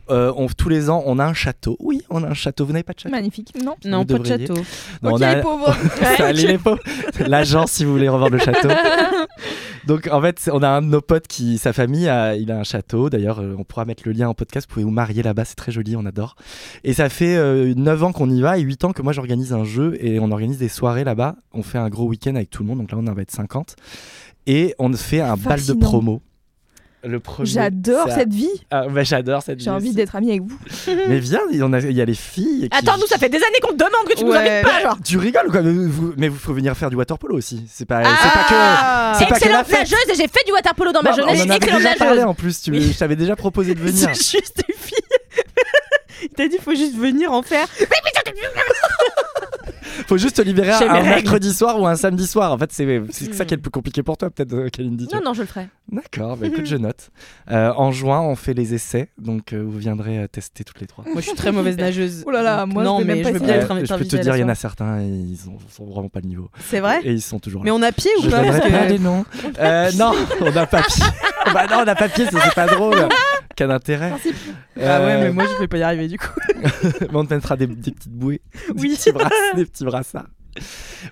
euh, on, tous les ans, on a un château. Oui, on a un château. Vous n'avez pas de château? Magnifique, non Non, pas de château. Non, Ok, on a- les pauvres. [LAUGHS] Salut les pauvres. L'agent, si vous voulez revendre le château. [LAUGHS] Donc en fait, on a un de nos potes qui, sa famille, a, il a un château. D'ailleurs, euh, on pourra mettre le lien en podcast. Vous pouvez vous marier là-bas, c'est très joli, on adore. Et ça fait euh, 9 ans qu'on y va et 8 ans que moi j'organise un jeu et on organise des soirées là-bas. On fait un gros week-end avec tout le monde. Donc là, on en va être 50. Et on fait un bal de promo. Le premier. J'adore ça- cette vie. Ah, bah, j'adore cette J'ai vie envie aussi. d'être amie avec vous. [LAUGHS] Mais viens, il y, en a, il y a les filles. qui- Attends, nous, ça fait des années qu'on te demande que tu nous invites pas, genre. Tu rigoles ou quoi mais vous, mais vous faut venir faire du water polo aussi. C'est pas, c'est Ah. pas que. c'est pas que la Excellente nageuse et j'ai fait du water polo dans ma Non, jeunesse. on en Excellente déjà parlé nageuse. en plus. Tu, je t'avais déjà proposé de [LAUGHS] venir. C'est juste une fille. [LAUGHS] Il t'a dit faut juste venir en faire. Faut juste te libérer un règles. mercredi soir ou un samedi soir. En fait, c'est c'est ça qui est le plus compliqué pour toi, peut-être, euh, Kalindi. Non, non, je le ferai. D'accord, bah, écoute, [LAUGHS] je note. Euh, en juin, on fait les essais, donc euh, vous viendrez tester toutes les trois. Moi, je suis très mauvaise nageuse. Oh là là, moi, non, je vais mais même pas je bien être je peux te dire, il y en a certains, ils sont, sont vraiment pas le niveau. C'est vrai Et ils sont toujours Mais là. on a pied ou Je pas donnerai Parce pas que- les noms. Euh, non, on n'a pas pied. [LAUGHS] bah non, on n'a pas pied, ça, c'est pas drôle. Quel intérêt. Ah ouais, Euh, mais moi, je vais pas y arriver du coup. [LAUGHS] mais on te mettra des, des petites bouées, Oui. des petits, [LAUGHS] des petits brassards.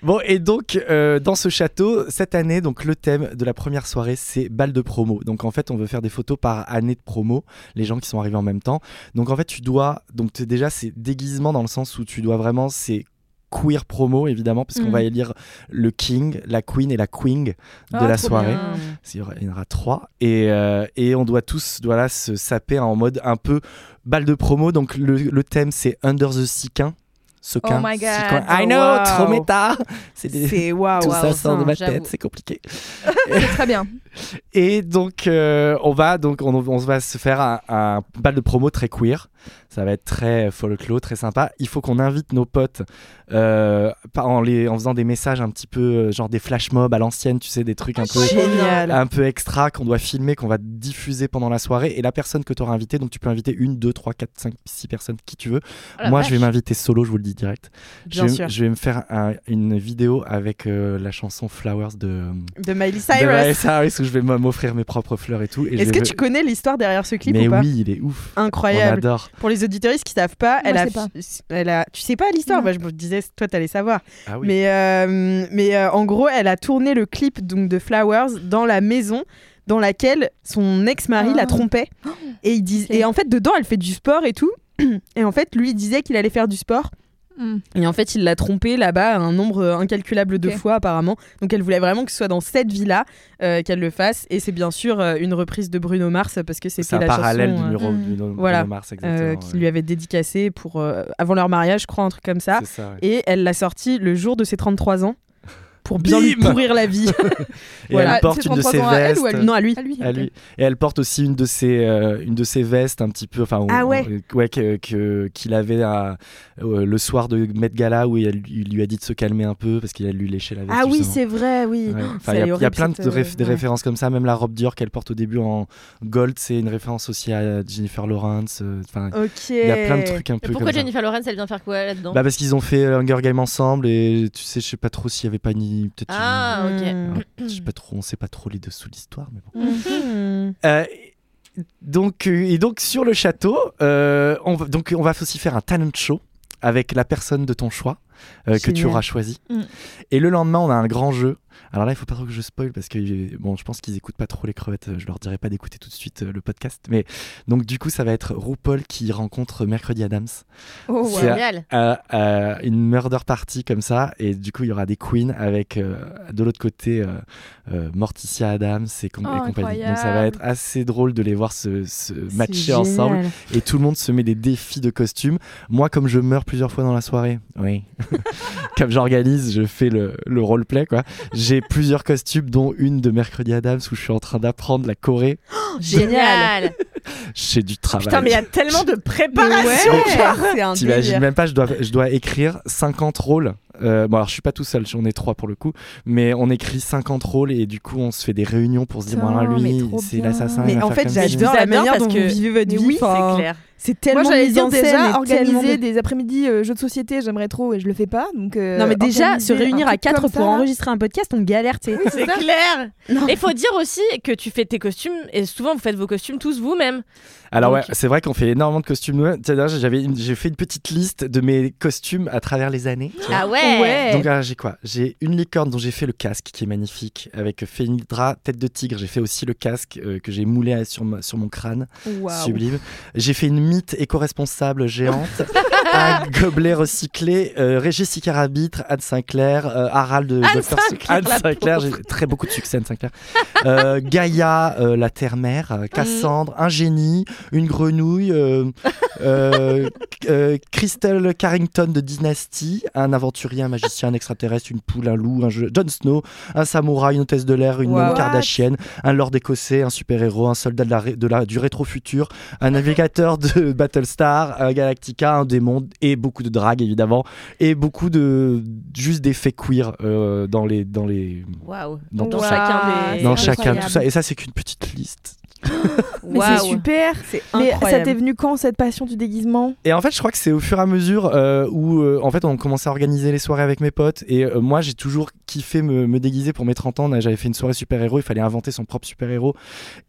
Bon, et donc, euh, dans ce château, cette année, donc le thème de la première soirée, c'est balle de promo. Donc, en fait, on veut faire des photos par année de promo, les gens qui sont arrivés en même temps. Donc, en fait, tu dois. Donc, déjà, c'est déguisement dans le sens où tu dois vraiment. C'est queer promo, évidemment, parce qu'on Mhm. va élire le king, la queen et la queen de Ah, la soirée. Il y en aura trois. Et, euh, et on doit tous voilà, se saper en mode un peu balle de promo. Donc le, le thème, c'est Under the Sequin. Sequin. Oh my God. Sequin. I know, Wow. trop méta. C'est des- waouh. [LAUGHS] Tout ça sort de ma tête, c'est compliqué. [LAUGHS] C'est très bien. Et donc, euh, on va donc on, on va se faire un, un bal de promo très queer. Ça va être très folklore, très sympa. Il faut qu'on invite nos potes euh, en, les, en faisant des messages un petit peu euh, genre des flash mobs à l'ancienne, tu sais, des trucs un peu Génial. un peu extra qu'on doit filmer, qu'on va diffuser pendant la soirée. Et la personne que tu auras invitée, donc tu peux inviter une, deux, trois, quatre, cinq, six personnes, qui tu veux. Oh Moi, vache. je vais m'inviter solo, je vous le dis direct. Je Bien vais, sûr. je vais me faire un- une vidéo avec euh, la chanson Flowers de, De Miley de Cyrus. Miley Cyrus où je vais m'offrir mes propres fleurs et tout. Je Est-ce que tu connais l'histoire derrière ce clip Mais ou pas oui, il est ouf. On Incroyable. adore. Pour les auditeuristes qui savent pas, Moi, elle, a, pas. elle a, tu sais pas l'histoire. Bah, Je me disais, toi, t'allais savoir. Ah oui. Mais, euh, mais euh, en gros, elle a tourné le clip donc de Flowers dans la maison dans laquelle son ex-mari Ah. la trompait. Et, il dis- Ok. et en fait, dedans, elle fait du sport et tout. [CLEARS THROAT] Et en fait, lui, il disait qu'il allait faire du sport. Mm. Et en fait, il l'a trompée là-bas un nombre euh, incalculable de fois apparemment. Donc elle voulait vraiment que ce soit dans cette vie-là euh, qu'elle le fasse. Et c'est bien sûr euh, une reprise de Bruno Mars parce que C'est c'était un la parallèle chanson du euh, numéro Mm. du Bruno Voilà. Mars, euh, exactement. qu'il ouais. lui avait dédicacé pour euh, avant leur mariage, je crois, un truc comme ça. C'est ça, ouais. Et elle l'a sorti le jour de ses 33 ans pour bien lui Bim pourrir la vie. [LAUGHS] Et Voilà. elle porte une de 33 ses ans à elle vestes. ou à lui non, à lui. À lui. à lui. Et elle porte aussi une de ses, euh, une de ses vestes un petit peu, enfin, Ah on- ouais. ouais, que- que- qu'il avait à- euh, le soir de Met Gala où il, il lui a dit de se calmer un peu parce qu'il a lui léché la veste. Ah oui, c'est vrai, oui. Ouais. Oh, Enfin, il y a- y, plein de, réf- euh, des références comme ça. Même la robe Dior qu'elle porte au début en gold, c'est une référence aussi à Jennifer Lawrence. euh, Enfin, il y a plein de trucs un Mais peu pourquoi comme ça. Jennifer Lawrence, elle vient faire quoi là-dedans? Bah parce qu'ils ont fait Hunger Games ensemble et tu sais, je sais pas trop s'il y avait pas ni peut-être. Ah, ok. [CLEARS THROAT] Je sais pas trop, on sait pas trop les dessous de l'histoire, mais bon. Mhm. Euh, donc, euh, et donc sur le château, euh, on va, donc on va aussi faire un talent show avec la personne de ton choix euh, que tu auras choisi. Mm. Et le lendemain, on a un grand jeu. Alors là, il faut pas trop que je spoil parce que euh, bon, je pense qu'ils écoutent pas trop les crevettes. Je leur dirai pas d'écouter tout de suite euh, le podcast. Mais donc du coup, ça va être RuPaul qui rencontre Mercredi Adams. Oh, wow. Génial. euh, euh, une murder party comme ça et du coup il y aura des queens avec euh, de l'autre côté euh, euh, Morticia Adams et, com- Oh, et compagnie donc ça va être assez drôle de les voir se, matcher ensemble et tout le monde se met des défis de costumes moi comme je meurs plusieurs fois dans la soirée oui [LAUGHS] comme j'organise je fais le, le roleplay quoi [LAUGHS] j'ai plusieurs costumes dont une de Mercredi Adams où je suis en train d'apprendre la choré [GASPS] Génial. [LAUGHS] j'ai du travail Putain, mais il y a tellement de préparation. Ouais. T'imagines même pas, je dois, je dois écrire 50 rôles. Euh, bon, alors je suis pas tout seul, j'en ai trois pour le coup, mais on écrit 50 rôles et du coup on se fait des réunions pour se dire voilà, mais lui c'est l'assassin. il Mais va en faire fait, j'adore Je la manière parce dont que- vous vivez votre Mais vie. oui, C'est clair. C'est tellement Moi j'allais dire déjà organiser de- des après-midi euh, jeux de société, j'aimerais trop et je le fais pas. Donc euh, Non mais déjà se réunir un à quatre pour ça, enregistrer un podcast, on galère, tu sais. [LAUGHS] C'est clair. Non. Et faut dire aussi que tu fais tes costumes et souvent vous faites vos costumes tous vous-même. Alors ouais, c'est vrai qu'on fait énormément de costumes. j'avais j'ai fait une petite liste de mes costumes à travers les années. Ah ouais. Ouais. Donc j'ai quoi? J'ai une licorne dont j'ai fait le casque qui est magnifique avec Phénidra tête de tigre. J'ai fait aussi le casque euh, que j'ai moulé à- sur, ma- sur mon crâne. Waouh. Sublime. J'ai fait une mythe éco-responsable géante, [LAUGHS] un gobelet recyclé, euh, Régis Arbitre, Anne Sinclair, euh, Harald de Anne Dr. Sinclair, Anne la Sinclair, j'ai très beaucoup de succès Anne Sinclair. Euh, Gaïa, euh, la terre-mère, euh, Cassandre, un génie, une grenouille, euh, euh, euh, Crystal Carrington de Dynasty, un aventurier, un magicien, un extraterrestre, une poule, un loup, un jeu, Jon Snow, un samouraï, une hôtesse de l'air, une nonne kardashienne, un lord écossais, un super-héros, un soldat de la, ré- de la- du rétro-futur, un navigateur de [LAUGHS] Battlestar, un Galactica, un démon et beaucoup de drague évidemment et beaucoup de juste d'effets queer euh, dans les dans les dans, chacun des. dans chacun incroyable. tout ça et ça c'est qu'une petite liste. Mais c'est super. C'est Mais ça incroyable. t'est venu quand cette passion du déguisement? Et en fait, je crois que c'est au fur et à mesure euh, où euh, en fait on commençait à organiser les soirées avec mes potes. Et euh, moi, j'ai toujours kiffé me, me déguiser pour mes 30 ans. J'avais fait une soirée super-héros, il fallait inventer son propre super-héros.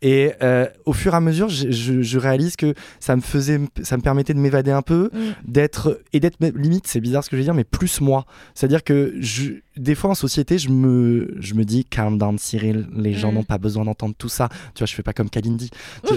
Et euh, au fur et à mesure, je, je réalise que ça me faisait, ça me permettait de m'évader un peu, Mm. d'être et d'être limite, c'est bizarre ce que je vais dire, mais plus moi. C'est-à-dire que je, des fois en société, je me, je me dis, calm down, Cyril. Les gens Mm. n'ont pas besoin d'entendre tout ça. Tu vois, je fais pas comme Kalindi. [LAUGHS] [LAUGHS]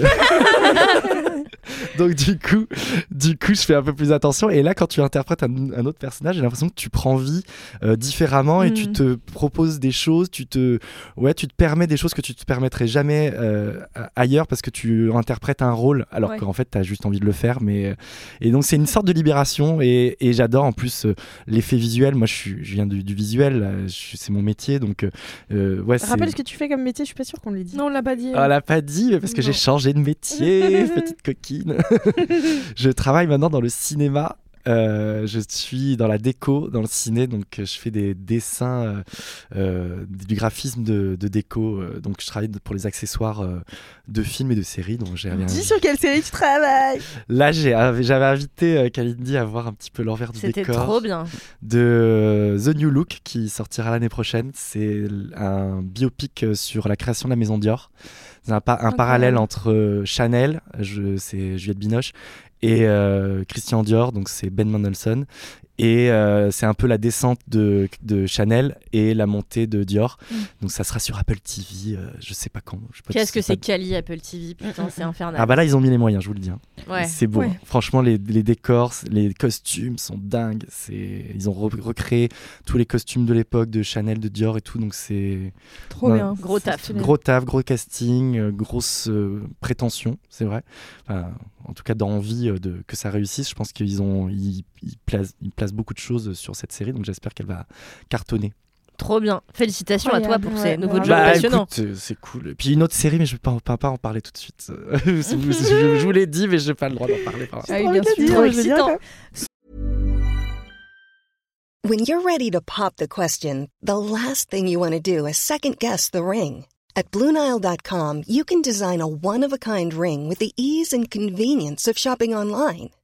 [LAUGHS] Donc du coup, du coup, je fais un peu plus attention. Et là, quand tu interprètes un, un autre personnage, j'ai l'impression que tu prends vie euh, différemment et Mm. tu te proposes des choses, tu te, ouais, tu te permets des choses que tu te permettrais jamais euh, ailleurs parce que tu interprètes un rôle alors Ouais. qu'en fait, tu as juste envie de le faire. Mais et donc c'est une sorte de libération et, et j'adore en plus euh, l'effet visuel. Moi, je, suis, je viens du, du visuel, c'est mon métier, donc euh, ouais. c'est- Rappelle ce que tu fais comme métier, je suis pas sûre qu'on l'ait dit. Non, on l'a pas dit. on l'a pas dit, mais parce que j'ai changé de métier, [LAUGHS] petite coquine. [LAUGHS] je travaille maintenant dans le cinéma. Euh, je suis dans la déco, dans le ciné, donc euh, je fais des dessins, euh, du graphisme de, de déco. euh, donc je travaille pour les accessoires de films et de séries. Donc j'ai Dis sur quelle série tu travailles là j'avais invité Kalindi à voir un petit peu l'envers du C'était décor trop bien. de The New Look qui sortira l'année prochaine. C'est un biopic sur la création de la maison Dior. Un, pa- un parallèle entre euh, Chanel, je- c'est Juliette Binoche, et euh, Christian Dior, donc c'est Ben Mendelsohn. Et euh, c'est un peu la descente de, de Chanel et la montée de Dior. Mm. Donc ça sera sur Apple TV, euh, je sais pas quand. Qu'est-ce que c'est Cali Apple TV Putain, c'est infernal. Ah bah là ils ont mis les moyens, je vous le dis. hein. ouais. C'est beau. Ouais. hein. Franchement, les, les décors, les costumes sont dingues. C'est, ils ont re- recréé tous les costumes de l'époque de Chanel, de Dior et tout. Donc c'est Trop bien. Gros taf. gros taf, gros casting, euh, grosse euh, prétention, c'est vrai. Enfin, en tout cas, dans envie de que ça réussisse, je pense qu'ils ont, ils, ils placent, ils placent beaucoup de choses sur cette série. Donc j'espère qu'elle va cartonner. Trop bien. Félicitations à toi pour Ouais, ces nouveaux bravo. jobs Bah, passionnants. écoute, euh, c'est cool. Et puis une autre série, mais je ne vais pas, pas, pas en parler tout de suite. [LAUGHS] je, je vous l'ai dit, mais je n'ai pas le droit d'en parler. l'instant. Ah oui, bien sûr. Trop excitant. When you're ready to pop the question, the last thing you want to do is second guess the ring. At Bluenile.com, you can design a one of a kind ring with the ease and convenience of shopping online.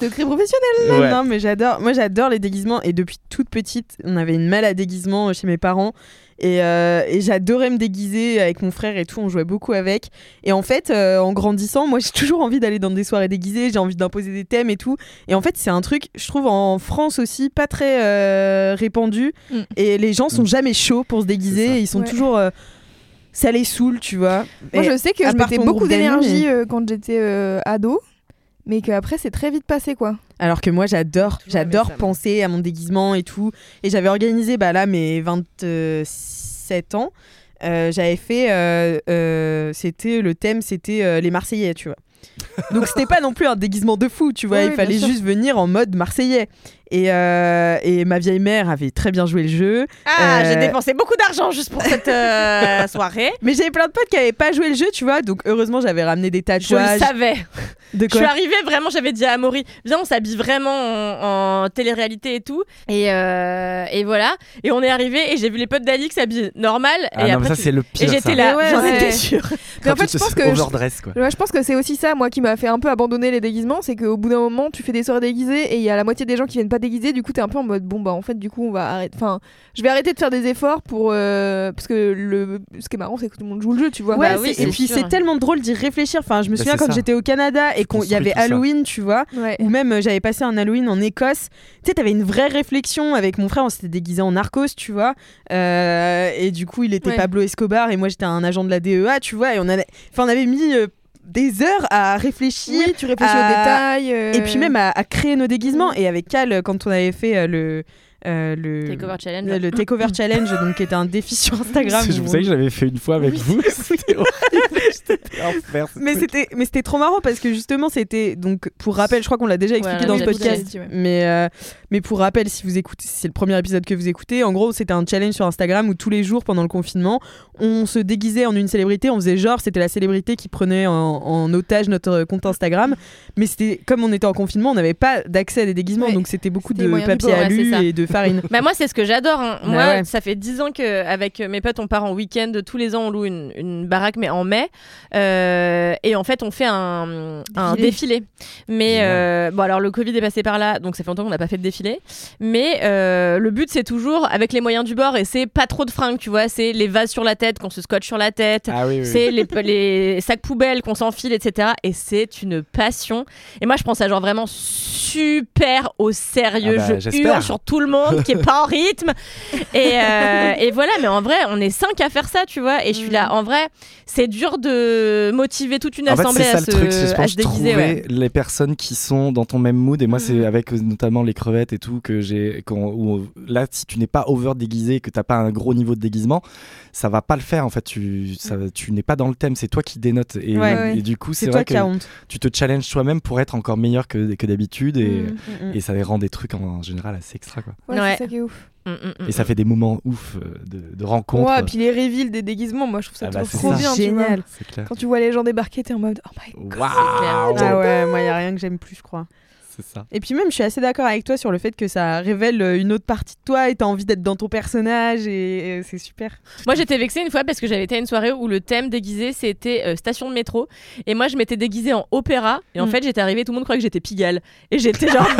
Secret professionnel. Ouais. Non, mais j'adore. Moi, j'adore les déguisements. Et depuis toute petite, on avait une malle à déguisement chez mes parents. Et, euh, et j'adorais me déguiser avec mon frère et tout. On jouait beaucoup avec. Et en fait, euh, en grandissant, moi, [LAUGHS] j'ai toujours envie d'aller dans des soirées déguisées. J'ai envie d'imposer des thèmes et tout. Et en fait, c'est un truc, je trouve, en France aussi, pas très euh, répandu. Mm. Et les gens sont Mm. jamais chauds pour se déguiser. Ils sont Ouais. toujours. euh, ça les saoule, tu vois. Moi, Et je sais que je mettais beaucoup d'énergie mais- euh, quand j'étais euh, ado, mais qu'après, c'est très vite passé, quoi. Alors que moi j'adore, j'adore penser à mon déguisement et tout. Et j'avais organisé bah là mes 27 ans. euh, j'avais fait, euh, euh, c'était le thème, c'était euh, les Marseillais, tu vois. Donc c'était pas non plus un déguisement de fou, tu vois. [LAUGHS] Il fallait juste venir en mode Marseillais. Et, euh, et ma vieille mère avait très bien joué le jeu. Ah, Euh, j'ai dépensé beaucoup d'argent juste pour cette euh, [LAUGHS] soirée. Mais j'avais plein de potes qui avaient pas joué le jeu, tu vois. Donc heureusement j'avais ramené des Je tatouages. le savais. [LAUGHS] De Je quoi suis arrivée vraiment, j'avais dit à Amaury, viens, on s'habille vraiment en, en télé-réalité et tout. Et, euh, et voilà. Et on est arrivé et j'ai vu les potes d'Ali qui s'habillent normal. Ah et non, après, mais ça tu- c'est le et pire. j'étais ça. là, ouais, j'en ouais. étais sûre. [LAUGHS] Mais en fait, je pense que je- quoi. Ouais, je pense que c'est aussi ça, moi, qui m'a fait un peu abandonner les déguisements, c'est qu'au bout d'un moment, tu fais des soirées déguisées et il y a la moitié des gens qui viennent pas déguisé, du coup t'es un peu en mode bon bah en fait du coup on va arrêter. Enfin, je vais arrêter de faire des efforts pour euh, parce que le ce qui est marrant c'est que tout le monde joue le jeu, tu vois. Ouais, Bah oui, et puis c'est tellement drôle d'y réfléchir. Enfin, je me Bah, souviens quand j'étais au Canada et qu'il y avait ça. Halloween, tu vois, Ouais. ou même euh, j'avais passé un Halloween en Écosse. Tu sais, t'avais une vraie réflexion avec mon frère, on s'était déguisé en narcos, tu vois. Euh, et du coup, il était Ouais. Pablo Escobar et moi j'étais un agent de la DEA, tu vois. Et on avait, enfin, on avait mis euh, des heures à réfléchir. Oui, tu réfléchis à- aux détails. euh, Et puis même à, à créer nos déguisements. Et avec Cal, quand on avait fait euh, le. euh, le Takeover Challenge. le, le Takeover [LAUGHS] Challenge, donc qui était un défi sur Instagram. Je vous savez que j'avais fait une fois avec Oui, vous. [LAUGHS] C'était horrible. Mais c'était mais c'était trop marrant parce que justement c'était donc pour rappel je crois qu'on l'a déjà expliqué dans déjà podcast dit, ouais. mais euh, mais pour rappel si vous écoutez si c'est le premier épisode que vous écoutez en gros c'était un challenge sur Instagram où tous les jours pendant le confinement on se déguisait en une célébrité on faisait genre c'était la célébrité qui prenait en, en otage notre compte Instagram mais c'était comme on était en confinement on n'avait pas d'accès à des déguisements Ouais. donc c'était beaucoup de papier ouais, alu ça. et de farine [LAUGHS] Bah moi c'est ce que j'adore. hein. Bah Moi ouais. ça fait 10 ans que avec mes potes on part en week-end tous les ans on loue une, une baraque mais en mai Euh, et en fait on fait un, un Défilé. défilé. Mais euh, bon alors le Covid est passé par là donc ça fait longtemps qu'on n'a pas fait de défilé. Mais euh, le but c'est toujours avec les moyens du bord et c'est pas trop de fringues tu vois c'est les vases sur la tête qu'on se scotche sur la tête. Ah oui, oui. C'est les, les sacs poubelles qu'on s'enfile, etc. Et c'est une passion. Et moi, je prends ça genre vraiment super au sérieux. Ah bah, je hurle sur tout le monde qui est pas en rythme. [LAUGHS] Et, euh, et voilà, mais en vrai, on est cinq à faire ça, tu vois. Et je suis là, en vrai, c'est dur de motiver toute une En fait, assemblée c'est ça à, le se, truc, c'est je à se déguiser. ouais. les personnes qui sont dans ton même mood. Et moi, c'est avec euh, notamment les crevettes et tout que j'ai. quand- où, là, si tu n'es pas over déguisé, que t'as pas un gros niveau de déguisement, ça va pas le faire. En fait, tu, ça, tu n'es pas dans le thème. C'est toi qui dénote. Et, Ouais, ouais. et du coup, c'est c'est toi vrai qui que tu te challenges toi-même pour être encore meilleur que, que d'habitude. Et, Mm. Mm, mm. et ça rend des trucs en, en général assez extra. Quoi. Ouais, Ouais. c'est ça qui est ouf. Mm, mm. Et ça fait des moments ouf euh, de, de rencontres. Ouais, puis les reveals des déguisements, moi je trouve ça Ah bah, trop, ça. bien. tu vois. génial C'est clair. Quand tu vois les gens débarquer, t'es en mode oh my god. Waouh! ah ouais moi y a rien que j'aime plus je crois C'est ça. Et puis même, je suis assez d'accord avec toi sur le fait que ça révèle euh, une autre partie de toi et t'as envie d'être dans ton personnage et, et c'est super. Moi j'étais vexée une fois parce que j'avais été à une soirée où le thème déguisé c'était euh, station de métro et moi je m'étais déguisée en opéra et en Mm. fait j'étais arrivée tout le monde croyait que j'étais Pigalle et j'étais genre [LAUGHS]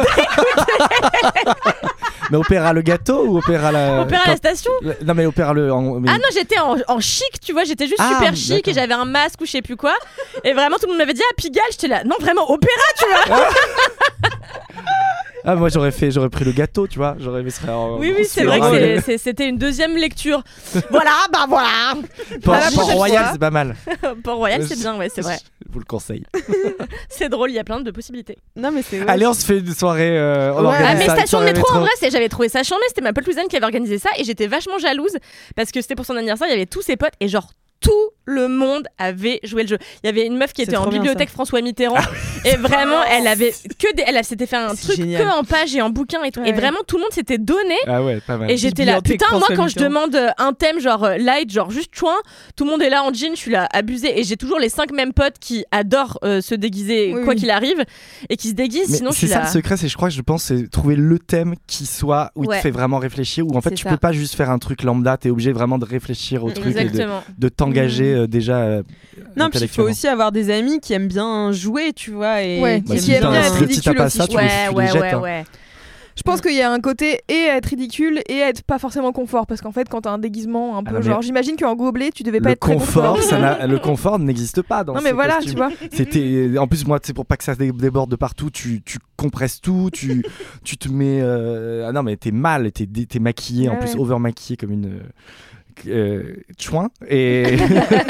Mais opéra le gâteau ou opéra la. opéra quand- la station Non, mais opéra le. en- mais- Ah non, j'étais en, en chic, tu vois, j'étais juste Ah, super chic et j'avais un masque ou je sais plus quoi. Et vraiment, tout le monde m'avait dit, ah, Pigalle, j'étais là, non, vraiment, opéra, tu vois. [LAUGHS] Ah, moi j'aurais fait, j'aurais pris le gâteau, tu vois. J'aurais mis ça en. oui, oui, c'est vrai que c'était une deuxième lecture. voilà, bah voilà. Port, À la [LAUGHS] Port Royal, c'est pas mal. Port-Royal, c'est bien, ouais, c'est vrai. Je [LAUGHS] vous le conseille. [LAUGHS] C'est drôle, il y a plein de possibilités. Non, mais c'est. Allez, on se fait une soirée. euh, on Ouais. organise Ah, mais station de soirée métro, en vrai, c'est- j'avais trouvé ça charmé. C'était ma pote Louisanne qui avait organisé ça et j'étais vachement jalouse parce que c'était pour son anniversaire. Il y avait tous ses potes et genre tout le monde avait joué le jeu. Il y avait une meuf qui était en bibliothèque François Mitterrand et vraiment elle avait que des, elle s'était fait un truc génial. que en page et en bouquin et tout. Ouais. Et vraiment tout le monde s'était donné. Ah ouais, pas mal. Et j'étais là, putain, moi quand je demande euh, un thème genre euh, light, genre juste chouin, tout le monde est là en jean, je suis là abusée. Et j'ai toujours les cinq mêmes potes qui adorent euh, se déguiser Oui, quoi oui. qu'il arrive et qui se déguisent. Mais sinon c'est ça là. le secret, c'est je crois que je pense c'est trouver le thème qui soit où il Ouais. te fait vraiment réfléchir où en fait tu ça. peux pas juste faire un truc lambda, t'es obligé vraiment de réfléchir au truc et de, Exactement. de euh, déjà euh, Non, puis il faut aussi avoir des amis qui aiment bien jouer, tu vois. Et Ouais, qui Bah, aiment si bien être ridicule pas aussi, ça, je tu les, Ouais, tu les ouais, jettes. ouais, hein. ouais. Je pense qu'il y a un côté et à être ridicule et à être pas forcément confort parce qu'en fait quand t'as un déguisement un peu non, mais- genre j'imagine qu'en gobelet tu devais pas Le être très confort, ça [LAUGHS] le confort n'existe pas dans Non mais ces voilà, costumes. tu vois. C'était en plus moi c'est pour pas que ça dé- déborde de partout, tu, tu compresses tout, tu [LAUGHS] tu te mets euh, ah non mais t'es mal, t'es maquillé en Ouais, plus ouais. over maquillé comme une euh, chouin et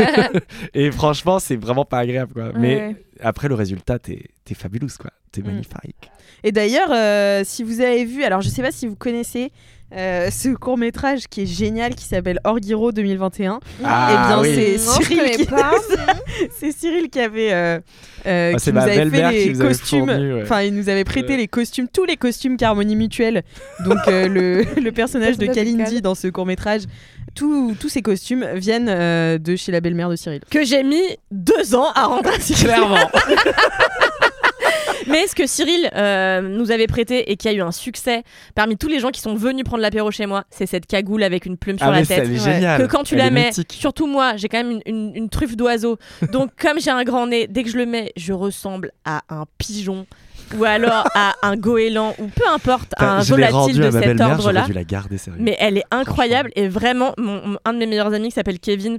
[LAUGHS] et franchement c'est vraiment pas agréable quoi. Mais après le résultat t'es t'es fabulous quoi, t'es Mm. magnifique. Et d'ailleurs, euh, si vous avez vu, alors je sais pas si vous connaissez euh, ce court métrage qui est génial qui s'appelle Orgiro 2021. Ah, eh bien, oui. c'est Cyril qui [LAUGHS] c'est Cyril qui avait euh, euh, Ah, qui nous avait fait les costumes. ouais. Enfin, il nous avait prêté Ouais. les costumes, tous les costumes qu'Harmonie Mutuelle. Donc euh, le, [LAUGHS] le personnage de Kalindi dans ce court métrage. Tous tous ces costumes viennent euh, de chez la belle-mère de Cyril. Que j'ai mis deux ans à rendre. Clairement. [LAUGHS] Mais ce que Cyril euh, nous avait prêté et qui a eu un succès parmi tous les gens qui sont venus prendre l'apéro chez moi, c'est cette cagoule avec une plume sur Ah la mais c'est- tête. elle est géniale. Que quand tu Elle la mets, mythique. surtout moi, j'ai quand même une, une- une truffe d'oiseau. Donc, [LAUGHS] comme j'ai un grand nez, dès que je le mets, je ressemble à un pigeon. ou alors à un goéland ou peu importe, à un volatile de à ma cet ordre-là. dû la garder sérieux. Mais elle est incroyable et vraiment, mon- un de mes meilleurs amis qui s'appelle Kevin.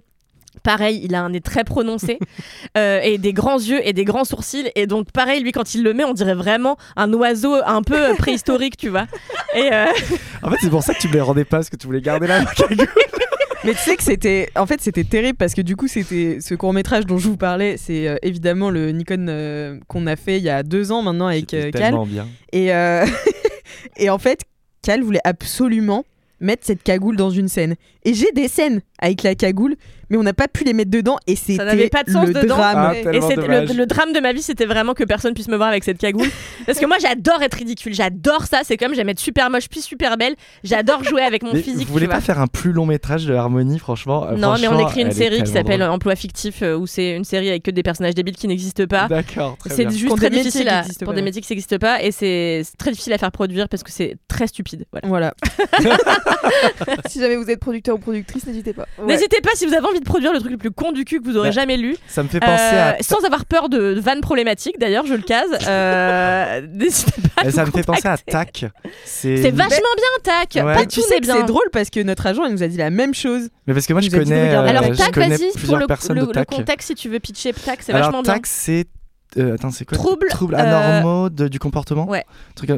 Pareil, il a un nez très prononcé [LAUGHS] euh, et des grands yeux et des grands sourcils. Et donc, pareil, lui, quand il le met, on dirait vraiment un oiseau un peu [LAUGHS] préhistorique, tu vois. Et euh, [LAUGHS] En fait, c'est pour ça que tu me les rendais pas, parce que tu voulais garder la cagoule. Mais tu sais que c'était, en fait, c'était terrible parce que du coup, c'était ce court métrage dont je vous parlais. C'est euh, évidemment le Nikon euh, qu'on a fait il y a deux ans maintenant avec euh, Cal. tellement bien. Et, euh, et en fait, Cal voulait absolument mettre cette cagoule dans une scène. Et j'ai des scènes avec la cagoule, mais on n'a pas pu les mettre dedans et c'était ça n'avait pas de sens le dedans. drame. Ah, et le, le drame de ma vie, c'était vraiment que personne puisse me voir avec cette cagoule. [LAUGHS] Parce que moi, j'adore être ridicule. J'adore ça. C'est comme j'aime être super moche puis super belle. J'adore jouer avec mon Mais physique. vous voulez pas vois. faire un plus long métrage de Harmonie, franchement euh, Non, mais on écrit une série qui s'appelle. Emploi fictif, euh, où c'est une série avec que des personnages débiles qui n'existent pas. D'accord, très C'est juste Pour très des métiers difficile à- pour pas. des métiers qui n'existent pas et c'est c'est très difficile à faire produire parce que c'est très stupide. Voilà. Voilà. [LAUGHS] si jamais vous êtes producteur ou productrice, n'hésitez pas. N'hésitez pas si vous avez envie de produire le truc le plus con du cul que vous aurez Bah, jamais lu, Ça me fait penser euh, à. sans avoir peur de, de vannes problématiques. D'ailleurs, je le case. Euh, [LAUGHS] N'hésitez pas. à Ça me fait penser à. TAC. C'est vachement bien, tac. Ouais. Pas Mais tout tu sais bien. c'est drôle parce que notre agent il nous a dit la même chose. Mais parce que moi, je dit connais, euh, Alors, je tac, connais vas-y, pour plusieurs le, personnes le- de le TAC. contexte, si tu veux pitcher, tac, c'est Alors, vachement bien. TAC, c'est. Euh, attends, c'est quoi Trouble, Troubles euh, anormaux de- du comportement Ouais.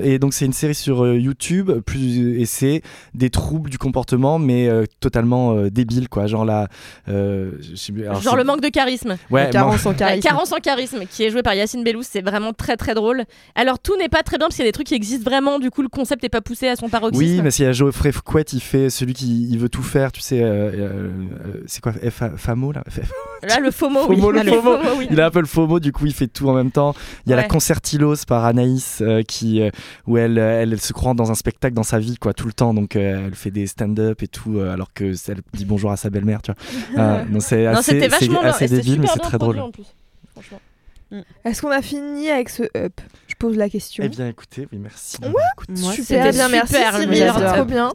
Et donc, c'est une série sur euh, YouTube, plus, et c'est des troubles du comportement, mais euh, totalement euh, débiles, quoi. Genre la. euh, alors, Genre le manque de charisme. Ouais, carence en charisme. carence en charisme, qui est joué par Yacine Bellous, c'est vraiment très très drôle. Alors tout n'est pas très bien parce qu'il y a des trucs qui existent vraiment, du coup le concept n'est pas poussé à son paroxysme. Oui, mais s'il y a Geoffrey Fouquet, il fait celui qui il veut tout faire, tu sais. euh, euh, euh, c'est quoi FAMO là? F- Là le FOMO, [LAUGHS] FOMO, oui. le FOMO. oui. Il a un peu le FOMO, du coup il fait tout en même temps. Il y a la Ouais. Concertilos par Anaïs, euh, qui, euh, où elle, euh, elle, elle se croit dans un spectacle dans sa vie, quoi, tout le temps. Donc euh, elle fait des stand-up et tout, euh, alors que elle dit bonjour à sa belle-mère, tu vois. Euh, [LAUGHS] donc c'est Non, assez, c'est vachement bien. assez débile, mais c'est très drôle. en plus. Franchement. Est-ce qu'on a fini avec ce up? Je pose la question. Eh bien, écoutez, oui, merci. Ouais. Écoute, Moi, Super bien, merci Cyril, trop bien.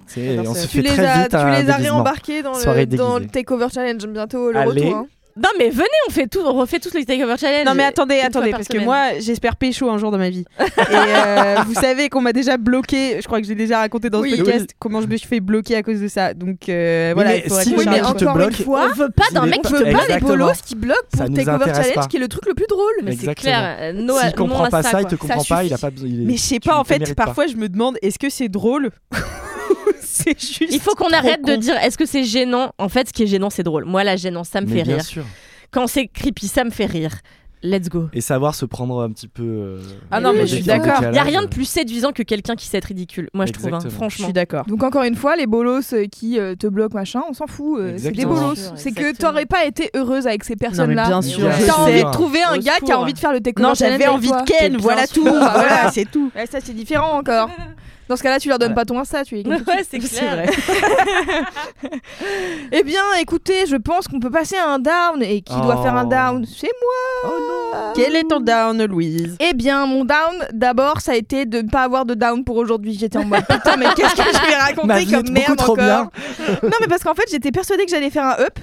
on se Tu fait les, très as, vite tu un les as réembarqués dans le, dans le Takeover Challenge bientôt, le Allez. retour. hein. Non mais venez, on fait tout, on refait tous les takeover challenge. Non mais attendez, attendez, par parce que moi j'espère pécho un jour dans ma vie. Et euh, vous savez qu'on m'a déjà bloqué, je crois que j'ai déjà raconté dans Oui. ce podcast Oui. comment je me suis fait bloquer à cause de ça. Donc euh, voilà, mais il si Oui, mais encore bloque, une fois, on veut pas d'un Il mec qui veut pas Exactement. bolos qui bloquent pour Takeover Challenge, pas. qui est le truc le plus drôle. Mais c'est clair. euh, no- S'il non comprend pas ça, il quoi. te comprend Ça pas, il a pas il est- Mais je sais pas, en fait, parfois je me demande est-ce que c'est drôle [LAUGHS] C'est juste. Il faut qu'on arrête de dire est-ce que c'est gênant? En fait, ce qui est gênant, c'est drôle. Moi, la gênance, ça me Mais fait bien rire. sûr. Quand c'est creepy, ça me fait rire. Let's go. Et savoir se prendre un petit peu. euh, Ah non, mais au je suis d'accord. Il y a rien de plus séduisant que quelqu'un qui sait être ridicule. Moi, je trouve, hein, Exactement. Je franchement. suis d'accord. Donc encore une fois, les bolos euh, qui euh, te bloquent machin, on s'en fout. euh, c'est des bolos. C'est que t'aurais pas été heureuse avec ces mais personnes-là. bien Mais sûr, T'as envie de trouver un Au gars qui a envie de faire le takeover Non, j'avais envie de Ken, voilà tout. Voilà, c'est tout. Ouais, ça c'est différent encore. [LAUGHS] Dans ce cas-là, tu leur donnes pas ton Insta, tu es. [LAUGHS] Ouais, c'est clair. vrai. [LAUGHS] Eh bien, écoutez, je pense qu'on peut passer à un down. Et qui doit Oh. faire un down? C'est moi. Quel est ton down, Louise? Eh bien, mon down, d'abord, ça a été de ne pas avoir de down pour aujourd'hui. J'étais en mode putain, mais qu'est-ce que je vais raconter comme merde encore? bien. Non, mais parce qu'en fait, j'étais persuadée que j'allais faire un up.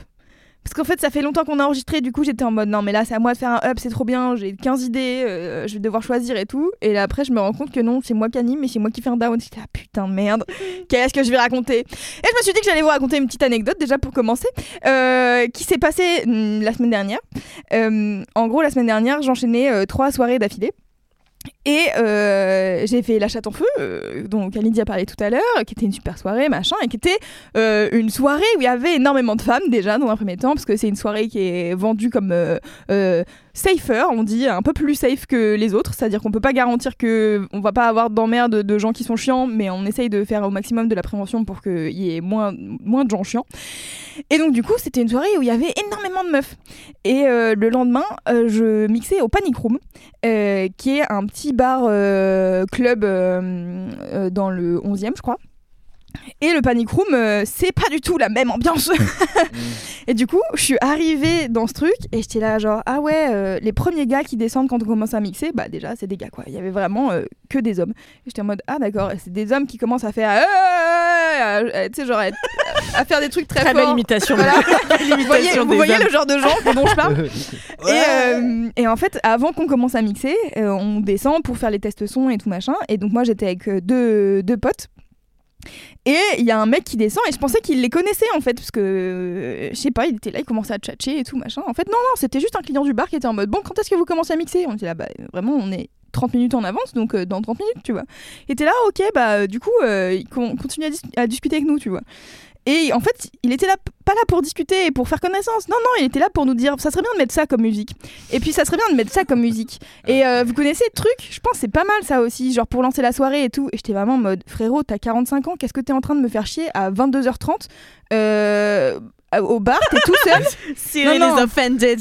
Parce qu'en fait, ça fait longtemps qu'on a enregistré, du coup, j'étais en mode non, mais là, c'est à moi de faire un up, c'est trop bien, j'ai 15 idées, euh, je vais devoir choisir et tout. Et là, après, je me rends compte que non, c'est moi qui anime, mais c'est moi qui fais un down. J'étais ah putain, merde, [LAUGHS] qu'est-ce que je vais raconter? Et je me suis dit que j'allais vous raconter une petite anecdote déjà pour commencer, euh, qui s'est passée hum, la semaine dernière. Euh, en gros, la semaine dernière, j'enchaînais trois soirées d'affilée. Et euh, j'ai fait La Chatte en Feu, euh, dont Kalindi a parlé tout à l'heure, qui était une super soirée, machin, et qui était euh, une soirée où il y avait énormément de femmes déjà dans un premier temps, parce que c'est une soirée qui est vendue comme safer, on dit, un peu plus safe que les autres, c'est-à-dire qu'on peut pas garantir que on va pas avoir d'emmerde de gens qui sont chiants, mais on essaye de faire au maximum de la prévention pour qu'il y ait moins, moins de gens chiants. Et donc du coup, c'était une soirée où il y avait énormément de meufs. Et le lendemain, je mixais au Panic Room, qui est un petit bar euh, club euh, euh, dans le 11e, je crois. Et le Panic Room, euh, c'est pas du tout la même ambiance. [LAUGHS] [LAUGHS] et du coup, je suis arrivée dans ce truc et j'étais là, genre, ah ouais, euh, les premiers gars qui descendent quand on commence à mixer, bah déjà, c'est des gars quoi. Il y avait vraiment euh, que des hommes. Et j'étais en mode, ah d'accord, c'est des hommes qui commencent à faire, tu sais, genre, à, à faire des trucs très, Très belle forts. imitation. Voilà. [LAUGHS] vous voyez, L'imitation vous voyez le genre de gens dont je parle et, euh, et en fait, avant qu'on commence à mixer, euh, on descend pour faire les tests son et tout machin. Et donc moi, j'étais avec deux, deux potes. Et il y a un mec qui descend et je pensais qu'il les connaissait en fait parce que euh, je sais pas il était là il commençait à tchatcher et tout machin. En fait non non c'était juste un client du bar qui était en mode bon quand est-ce que vous commencez à mixer? On était là bah vraiment on est 30 minutes en avance donc euh, dans 30 minutes tu vois. Il était là ok bah euh, du coup il con- continue à discuter avec nous tu vois et en fait il était là pas là pour discuter et pour faire connaissance non non il était là pour nous dire ça serait bien de mettre ça comme musique et puis ça serait bien de mettre ça comme musique et euh, vous connaissez le truc? Je pense que c'est pas mal ça aussi, genre pour lancer la soirée et tout. Et j'étais vraiment en mode frérot, t'as 45 ans, qu'est-ce que t'es en train de me faire chier à 22h30 euh, au bar, t'es tout seul? [LAUGHS] Cyril Non, non. is offended.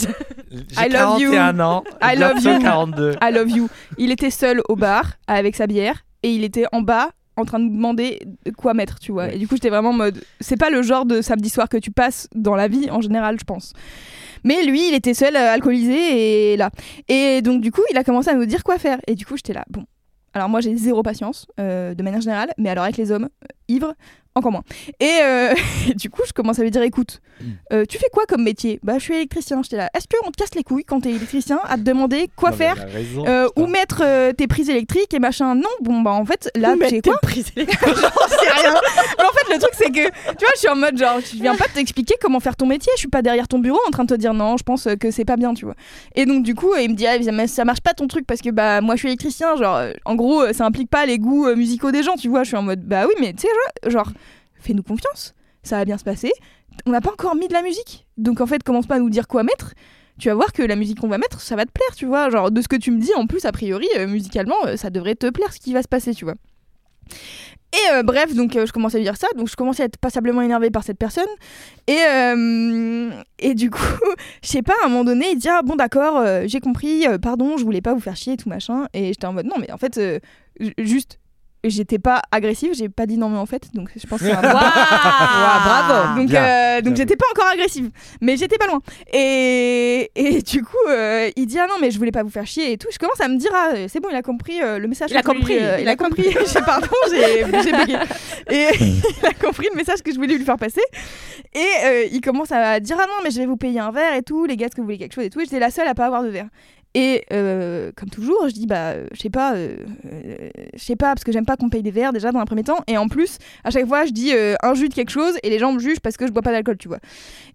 J'ai I love you. 41 ans. I love you. 42. I love you. Il était seul au bar avec sa bière et il était en bas en train de nous demander quoi mettre, tu vois. Et du coup, j'étais vraiment en mode c'est pas le genre de samedi soir que tu passes dans la vie en général, je pense. Mais lui, il était seul, euh, alcoolisé et là. Et donc, du coup, il a commencé à nous dire quoi faire. Et du coup, j'étais là, bon. Alors, moi, j'ai zéro patience, euh, de manière générale, mais alors avec les hommes euh, ivres, encore moins. Et, euh, et [LAUGHS] du coup, je commence à lui dire écoute, euh, tu fais quoi comme métier? Bah, je suis électricien. J'étais là, est-ce qu'on te casse les couilles quand t'es électricien à te demander quoi Non, faire raison, euh, ou mettre euh, tes prises électriques et machin? Non, bon bah en fait là tu sais quoi? tes prises [LAUGHS] J'en sais rien. Mais en fait le truc c'est que tu vois je suis en mode genre je viens pas t'expliquer comment faire ton métier. Je suis pas derrière ton bureau en train de te dire non je pense que c'est pas bien tu vois. Et donc du coup il me dit ah, mais ça marche pas ton truc parce que bah moi je suis électricien genre en gros ça implique pas les goûts musicaux des gens tu vois. Je suis en mode bah oui mais tu sais genre fais-nous confiance ça va bien se passer. On n'a pas encore mis de la musique donc en fait commence pas à nous dire quoi mettre tu vas voir que la musique qu'on va mettre, ça va te plaire, tu vois. Genre, de ce que tu me dis, en plus, a priori, euh, musicalement, euh, ça devrait te plaire ce qui va se passer, tu vois. Et euh, bref, donc je commence à lui dire ça, donc je commence à être passablement énervée par cette personne. Et, et du coup, [LAUGHS] je sais pas, à un moment donné, il dit Ah bon, d'accord, j'ai compris, pardon, je voulais pas vous faire chier et tout machin. Et j'étais en mode Non, mais en fait, juste, j'étais pas agressive, j'ai pas dit non, mais en fait, donc je pense que c'est un [LAUGHS] bravo. donc, Bien, euh, donc j'étais pas encore agressive, mais j'étais pas loin. Et, et du coup, euh, il dit ah non mais je voulais pas vous faire chier et tout. Je commence à me dire ah c'est bon il a compris euh, le message. Il a que je voulais compris, lui- euh, il il a compris. [LAUGHS] j'ai pardon j'ai j'ai bugué. [LAUGHS] Et il a compris le message que je voulais lui faire passer. Et euh, il commence à dire ah non mais je vais vous payer un verre et tout les gars est-ce que vous voulez quelque chose et tout. Et j'étais la seule à pas avoir de verre. Et euh, comme toujours, je dis bah euh, je sais pas, euh, je sais pas parce que j'aime pas qu'on paye des verres déjà dans un premier temps. Et en plus, à chaque fois, je dis un jus de quelque chose et les gens me jugent parce que je bois pas d'alcool, tu vois.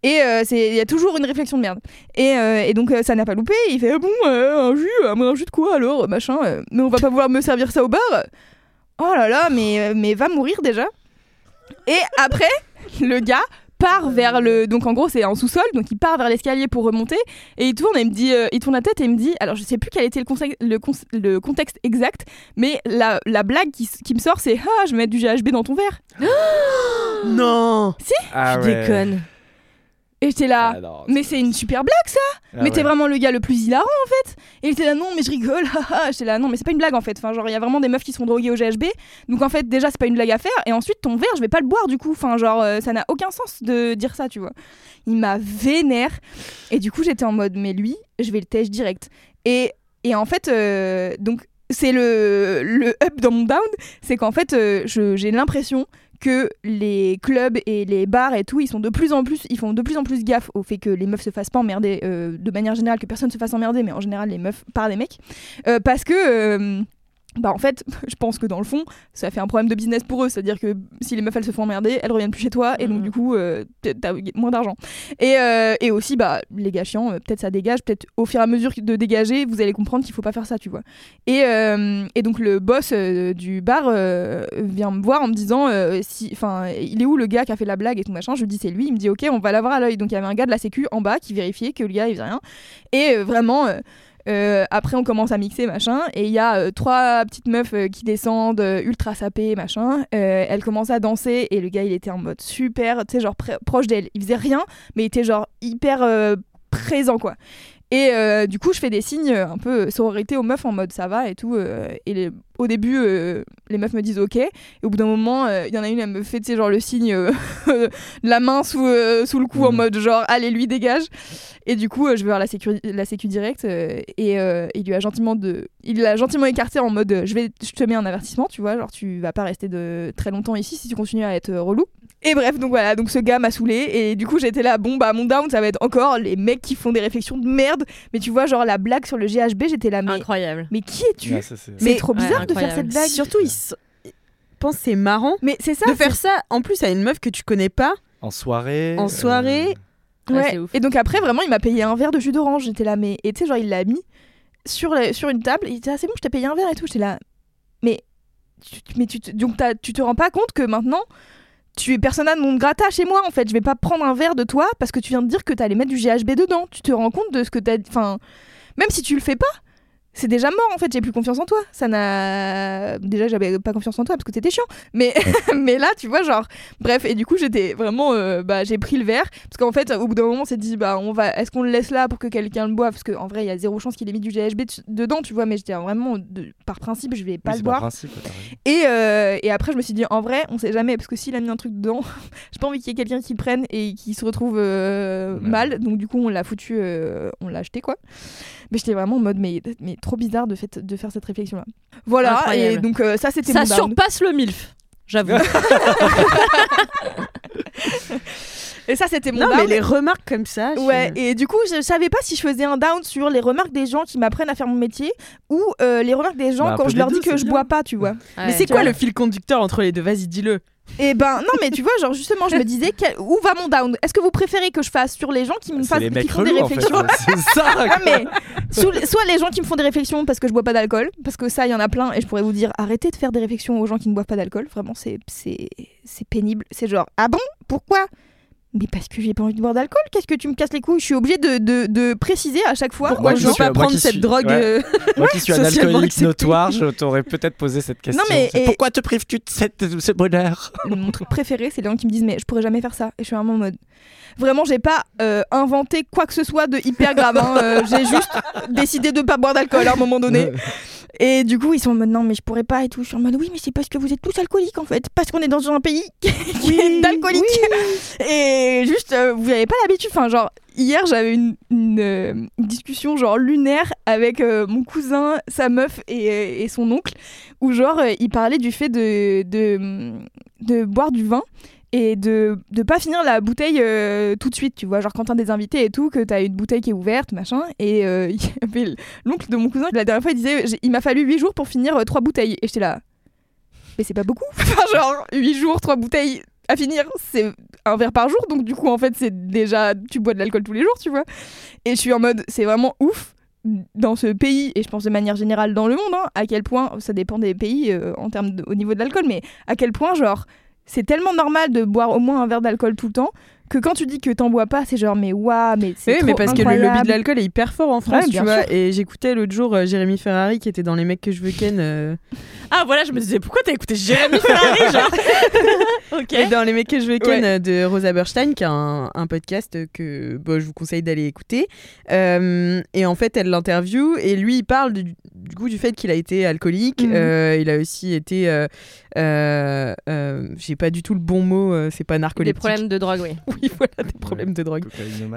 Et il y a toujours une réflexion de merde. Et, donc ça n'a pas loupé. Il fait ah bon un jus, un jus de quoi alors machin. mais on va pas vouloir me servir ça au bar? Oh là là, mais mais va mourir déjà. Et après, le gars part vers le donc en gros c'est en sous-sol donc il part vers l'escalier pour remonter et il tourne et il me dit euh, il tourne la tête et il me dit alors je sais plus quel était le, conseil- le, cons- le contexte exact mais la, la blague qui, qui me sort c'est ah je vais mettre du GHB dans ton verre [GASPS] Non. Ah Tu ouais. déconnes. Et j'étais là Ah non, mais c'est une super blague ça. Ah mais t'es vraiment le gars le plus hilarant en fait. Et il était là non mais je rigole. Haha. [LAUGHS] j'étais là non mais c'est pas une blague en fait. Enfin genre il y a vraiment des meufs qui sont droguées au GHB donc en fait déjà c'est pas une blague à faire. Et ensuite ton verre je vais pas le boire du coup. Enfin genre euh, ça n'a aucun sens de dire ça tu vois. Il m'a vénère. Et du coup j'étais en mode mais lui je vais le tèche direct. Et, et en fait euh, donc c'est le, le up dans mon down c'est qu'en fait euh, j'ai l'impression que les clubs et les bars et tout, ils sont de plus en plus, ils font de plus en plus gaffe au fait que les meufs se fassent pas emmerder euh, de manière générale, que personne se fasse emmerder, mais en général les meufs par les mecs, Euh, parce que euh, bah en fait, [LAUGHS] je pense que dans le fond, ça fait un problème de business pour eux, c'est-à-dire que si les meufs elles se font emmerder, elles reviennent plus chez toi et donc du coup euh, t'as moins d'argent. Et, euh, et aussi bah les gars chiants, euh, peut-être ça dégage, peut-être au fur et à mesure de dégager, vous allez comprendre qu'il faut pas faire ça, tu vois. Et, euh, et donc le boss du bar vient me voir en me disant si enfin il est où le gars qui a fait la blague et tout machin? Je lui dis c'est lui. Il me dit ok on va l'avoir à l'œil. Donc il y avait un gars de la sécu en bas qui vérifiait que le gars il faisait rien. Et vraiment euh, après on commence à mixer machin et il y a euh, trois petites meufs euh, qui descendent ultra sapées machin. Elles commencent à danser et le gars il était en mode super tu sais genre proche d'elle il faisait rien mais il était genre hyper présent quoi Et euh, du coup, je fais des signes euh, un peu sororité aux meufs en mode ça va et tout. euh, et les- au début, euh, les meufs me disent ok. Et au bout d'un moment, euh, il y en a une, elle me fait, tu sais, genre le signe euh, de [LAUGHS] la main sous, euh, sous le cou en Mhm. mode genre allez, lui dégage. Et du coup, euh, je vais voir la sécu, la sécu directe euh, et euh, il lui a gentiment de, il l'a gentiment écarté en mode euh, je vais, je te mets un avertissement, tu vois, genre tu vas pas rester de très longtemps ici si tu continues à être euh, relou. Et bref, donc voilà, donc ce gars m'a saoulé et du coup j'étais là, bon bah mon down ça va être encore les mecs qui font des réflexions de merde. Mais tu vois, genre la blague sur le GHB, j'étais là, mais, Incroyable. mais qui es-tu Ouais, c'est- trop Ouais, bizarre de faire cette blague. Surtout, ils s- ils pensent que c'est marrant Mais c'est ça. de faire ça en plus à une meuf que tu connais pas. En soirée. En soirée, c'est- Ouais, Ouais. c'est ouf. Et donc après, vraiment, il m'a payé un verre de jus d'orange. J'étais là, mais. Et tu sais, genre, il l'a mis sur, la- sur une table. Il était là, c'est bon, je t'ai payé un verre et tout. J'étais là, mais. tu- mais tu, te- donc tu te rends pas compte que maintenant. Tu es persona non grata chez moi en fait. Je vais pas prendre un verre de toi parce que tu viens de dire que t'allais mettre du GHB dedans. Tu te rends compte de ce que t'as. Enfin, même si tu le fais pas, c'est déjà mort en fait. J'ai plus confiance en toi. Ça n'a. Déjà, j'avais pas confiance en toi parce que t'étais chiant. Mais, [LAUGHS] mais là, tu vois, genre. Bref, et du coup, j'étais vraiment. euh, bah, j'ai pris le verre parce qu'en fait, au bout d'un moment, on s'est dit, bah, on va. Est-ce qu'on le laisse là pour que quelqu'un le boive? Parce qu'en vrai, il y a zéro chance qu'il ait mis du GHB dedans, tu vois. Mais j'étais vraiment. de- par principe, je vais pas Oui, le boire. principe. Et, euh, et après, je me suis dit, en vrai, on sait jamais, parce que s'il a mis un truc dedans, [LAUGHS] j'ai pas envie qu'il y ait quelqu'un qui le prenne et qui se retrouve euh, Ouais. mal. Donc, du coup, on l'a foutu, on l'a acheté, quoi. Mais j'étais vraiment en mode, mais, mais trop bizarre de, fait, de faire cette réflexion-là. Voilà, Incroyable. et donc, euh, ça, c'était Ça mon down. surpasse le MILF. J'avoue. [LAUGHS] Et ça, c'était mon non down. mais les remarques comme ça. je- Ouais, et du coup, je savais pas si je faisais un down sur les remarques des gens qui m'apprennent à faire mon métier ou euh, les remarques des gens Bah, un quand peu je des leur deux, dis que c'est je bien. bois pas, tu vois. Mais c'est quoi le fil conducteur entre les deux? Vas-y, dis-le. Et ben non, mais tu vois, genre justement, je me disais quel- où va mon down? Est-ce que vous préférez que je fasse sur les gens qui me fassent les qui mecs font des relous en fait. réflexions? [LAUGHS] C'est ça. [LAUGHS] Mais sous- soit les gens qui me font des réflexions parce que je bois pas d'alcool, parce que ça, il y en a plein, et je pourrais vous dire arrêtez de faire des réflexions aux gens qui ne boivent pas d'alcool. Vraiment, c'est c'est c'est pénible. C'est genre ah bon? Pourquoi? Mais parce que j'ai pas envie de boire d'alcool, qu'est-ce que tu me casses les couilles? Je suis obligée de, de, de préciser à chaque fois. Pourquoi je gens- veux pas prendre cette suis- drogue ouais. euh, [LAUGHS] Moi qui suis un [LAUGHS] Socialement alcoolique notoire, je t'aurais peut-être posé cette question. mais- C'est et- Pourquoi te prives-tu de cette- de ce bonheur? Mon truc préféré, c'est les gens qui me disent mais je pourrais jamais faire ça. Et je suis vraiment en mode. Vraiment, j'ai pas euh, inventé quoi que ce soit de hyper grave. hein. Euh, j'ai juste décidé de pas boire d'alcool à un moment donné. [LAUGHS] Et du coup, ils sont en mode non, mais je pourrais pas et tout. Je suis en mode oui, mais c'est parce que vous êtes tous alcooliques en fait. Parce qu'on est dans un pays [LAUGHS] qui est d'alcooliques. [LAUGHS] Et juste, euh, vous avez pas l'habitude. Enfin, genre, hier, j'avais une, une, euh, discussion genre lunaire avec euh, mon cousin, sa meuf et, et son oncle, où genre, ils parlaient du fait de, de, de boire du vin et de de pas finir la bouteille euh, tout de suite tu vois. Genre quand t'as des invités et tout que t'as une bouteille qui est ouverte machin et euh, [LAUGHS] l'oncle de mon cousin la dernière fois il disait il m'a fallu 8 jours pour finir euh, trois bouteilles. Et j'étais là mais c'est pas beaucoup. [LAUGHS] Enfin genre 8 jours trois bouteilles à finir c'est un verre par jour. Donc du coup en fait c'est déjà tu bois de l'alcool tous les jours tu vois. Et je suis en mode c'est vraiment ouf dans ce pays et je pense de manière générale dans le monde hein, à quel point ça dépend des pays en termes de- au niveau de l'alcool mais à quel point genre c'est tellement normal de boire au moins un verre d'alcool tout le temps que quand tu dis que t'en bois pas c'est genre mais waouh mais c'est Oui, mais parce que le lobby de l'alcool est hyper fort en France, Ouais, tu vois. sûr. Et j'écoutais l'autre jour euh, Jérémy Ferrari qui était dans Les mecs que je veux ken. euh, Ah voilà, je me disais pourquoi t'as écouté Jérémy Ferrari genre. [LAUGHS] ok. Et dans Les mecs que je veux ken Ouais. euh, de Rosa Berstein, qui a un, un podcast que bon, je vous conseille d'aller écouter. Euh, et en fait, elle l'interview et lui, il parle du, du coup du fait qu'il a été alcoolique. Mhm. Il a aussi été. J'ai pas du tout le bon mot, c'est pas Des narcoleptique. problèmes de drogue, oui. [LAUGHS] Voilà, des problèmes de drogue.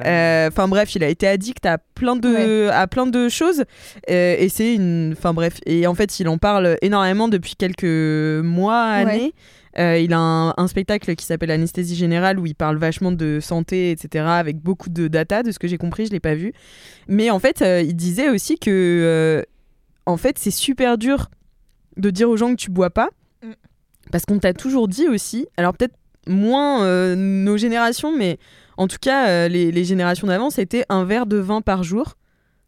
Euh, Enfin bref, il a été addict à plein de, à plein de choses. Euh, et c'est une. Enfin bref. Et en fait, il en parle énormément depuis quelques mois, années. Euh, il a un, un spectacle qui s'appelle Anesthésie Générale où il parle vachement de santé, etc. avec beaucoup de data, de ce que j'ai compris, je l'ai pas vu. Mais en fait, euh, il disait aussi que euh, en fait, c'est super dur de dire aux gens que tu bois pas. Mm. Parce qu'on t'a toujours dit aussi, alors peut-être moins euh, nos générations, mais en tout cas, euh, les, les générations d'avant, c'était un verre de vin par jour.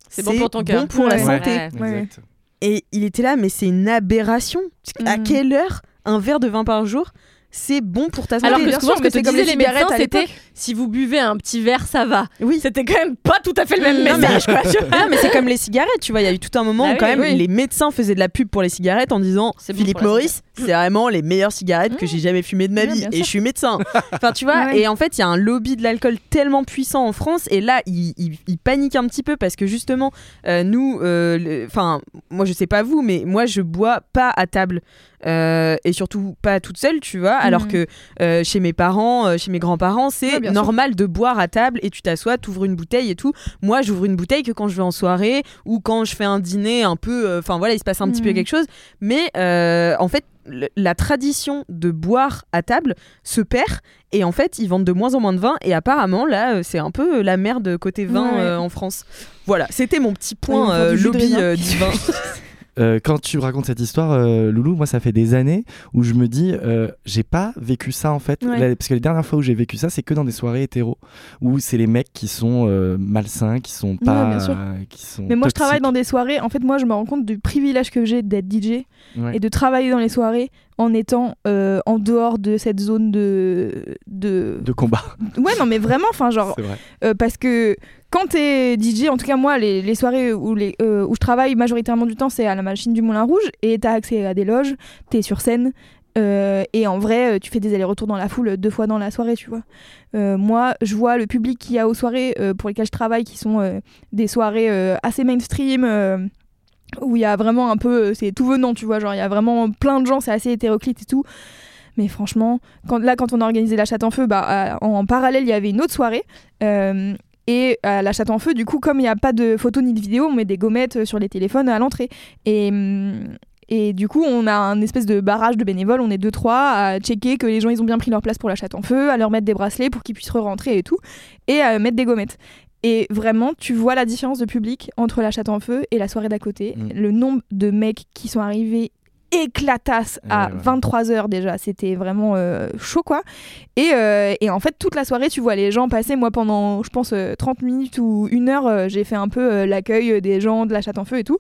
C'est bon pour ton cœur. bon pour la santé. Ouais. Ouais. Exact. Et il était là, mais c'est une aberration. À Mhm. quelle heure un verre de vin par jour, c'est bon pour ta santé? Alors que souvent, ce que te disaient les les médecins, à c'était. Si vous buvez un petit verre, ça va. Oui. C'était quand même pas tout à fait le même Non, mais- message. quoi. Non, [LAUGHS] mais c'est comme les cigarettes, tu vois. Il y a eu tout un moment Ah où, quand même, oui. les médecins faisaient de la pub pour les cigarettes en disant Philippe Maurice, c'est vraiment les meilleures cigarettes que j'ai jamais fumées de ma vie. Et je suis médecin. [LAUGHS] Enfin, tu vois. Ouais. Et en fait, il y a un lobby de l'alcool tellement puissant en France. Et là, il, il, il panique un petit peu parce que justement, euh, nous, euh, enfin, moi, je sais pas vous, mais moi, je bois pas à table. Euh, et surtout pas toute seule, tu vois. Alors Mhm. que chez mes parents, chez mes grands-parents, c'est Sûr. normal de boire à table et tu t'assois, t'ouvres une bouteille et tout. Moi, j'ouvre une bouteille que quand je vais en soirée ou quand je fais un dîner un peu. euh, Enfin voilà, il se passe un petit peu Mhm. quelque chose. Mais euh, en fait, la tradition de boire à table se perd et en fait, ils vendent de moins en moins de vin et apparemment là, euh, c'est un peu la merde côté vin Ouais. euh, en France. Voilà, c'était mon petit point euh, lobby du vin. [LAUGHS] Euh, quand tu racontes cette histoire, euh, Loulou, moi ça fait des années où je me dis, euh, j'ai pas vécu ça en fait. Ouais. La- parce que les dernières fois où j'ai vécu ça, c'est que dans des soirées hétéro, où c'est les mecs qui sont malsains, qui sont pas, bien sûr. euh, qui sont. Mais moi, je travaille dans des soirées. En fait, moi, je me rends compte du privilège que j'ai d'être DJ Ouais. et de travailler dans les soirées en étant euh, en dehors de cette zone de. de... de combat. Ouais, non, mais vraiment, enfin, genre. Vrai. euh, parce que quand t'es DJ, en tout cas, moi, les, les soirées où, les, euh, où je travaille majoritairement du temps, c'est à la machine du Moulin Rouge et t'as accès à des loges, t'es sur scène. euh, et en vrai, tu fais des allers-retours dans la foule deux fois dans la soirée, tu vois. Euh, moi, je vois le public qu'il y a aux soirées euh, pour lesquelles je travaille, qui sont des soirées assez mainstream, où il y a vraiment un peu, euh, c'est tout venant, tu vois, genre il y a vraiment plein de gens, c'est assez hétéroclite et tout. Mais franchement, là, quand on a organisé la chatte en feu, bah, à- en, parallèle, il y avait une autre soirée. euh, et la chatte en feu, du coup, comme il n'y a pas de photos ni de vidéos, on met des gommettes euh, sur les téléphones à l'entrée. Et, hum, et du coup, on a un espèce de barrage de bénévoles, on est deux, trois, à checker que les gens ils ont bien pris leur place pour la chatte en feu, à leur mettre des bracelets pour qu'ils puissent re-rentrer et tout, et à mettre des gommettes. Et vraiment, tu vois la différence de public entre la chatte en feu et la soirée d'à côté. Mm. Le nombre de mecs qui sont arrivés éclatasse à Ouais, ouais. 23h déjà, c'était vraiment euh, chaud quoi. Et, euh, et en fait, toute la soirée, tu vois les gens passer. Moi, pendant, je pense, euh, 30 minutes ou une heure, euh, j'ai fait un peu euh, l'accueil des gens de la chatte en feu et tout.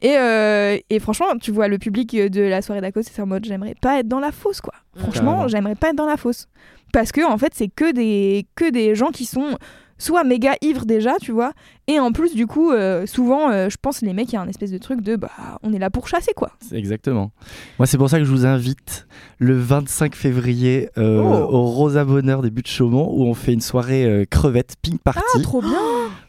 Et, euh, et franchement, tu vois le public de la soirée d'à côté, c'est en mode j'aimerais pas être dans la fosse quoi. Franchement, j'aimerais pas être dans la fosse. Parce que en fait, c'est que des, que des gens qui sont soit méga ivres déjà, tu vois, et en plus, du coup, euh, souvent, euh, je pense, les mecs, il y a un espèce de truc de bah, on est là pour chasser quoi. Exactement. Moi, c'est pour ça que je vous invite le 25 février euh, Oh. au Rosa Bonheur des Buttes de Chaumont où on fait une soirée euh, crevette ping party. Ah, trop bien!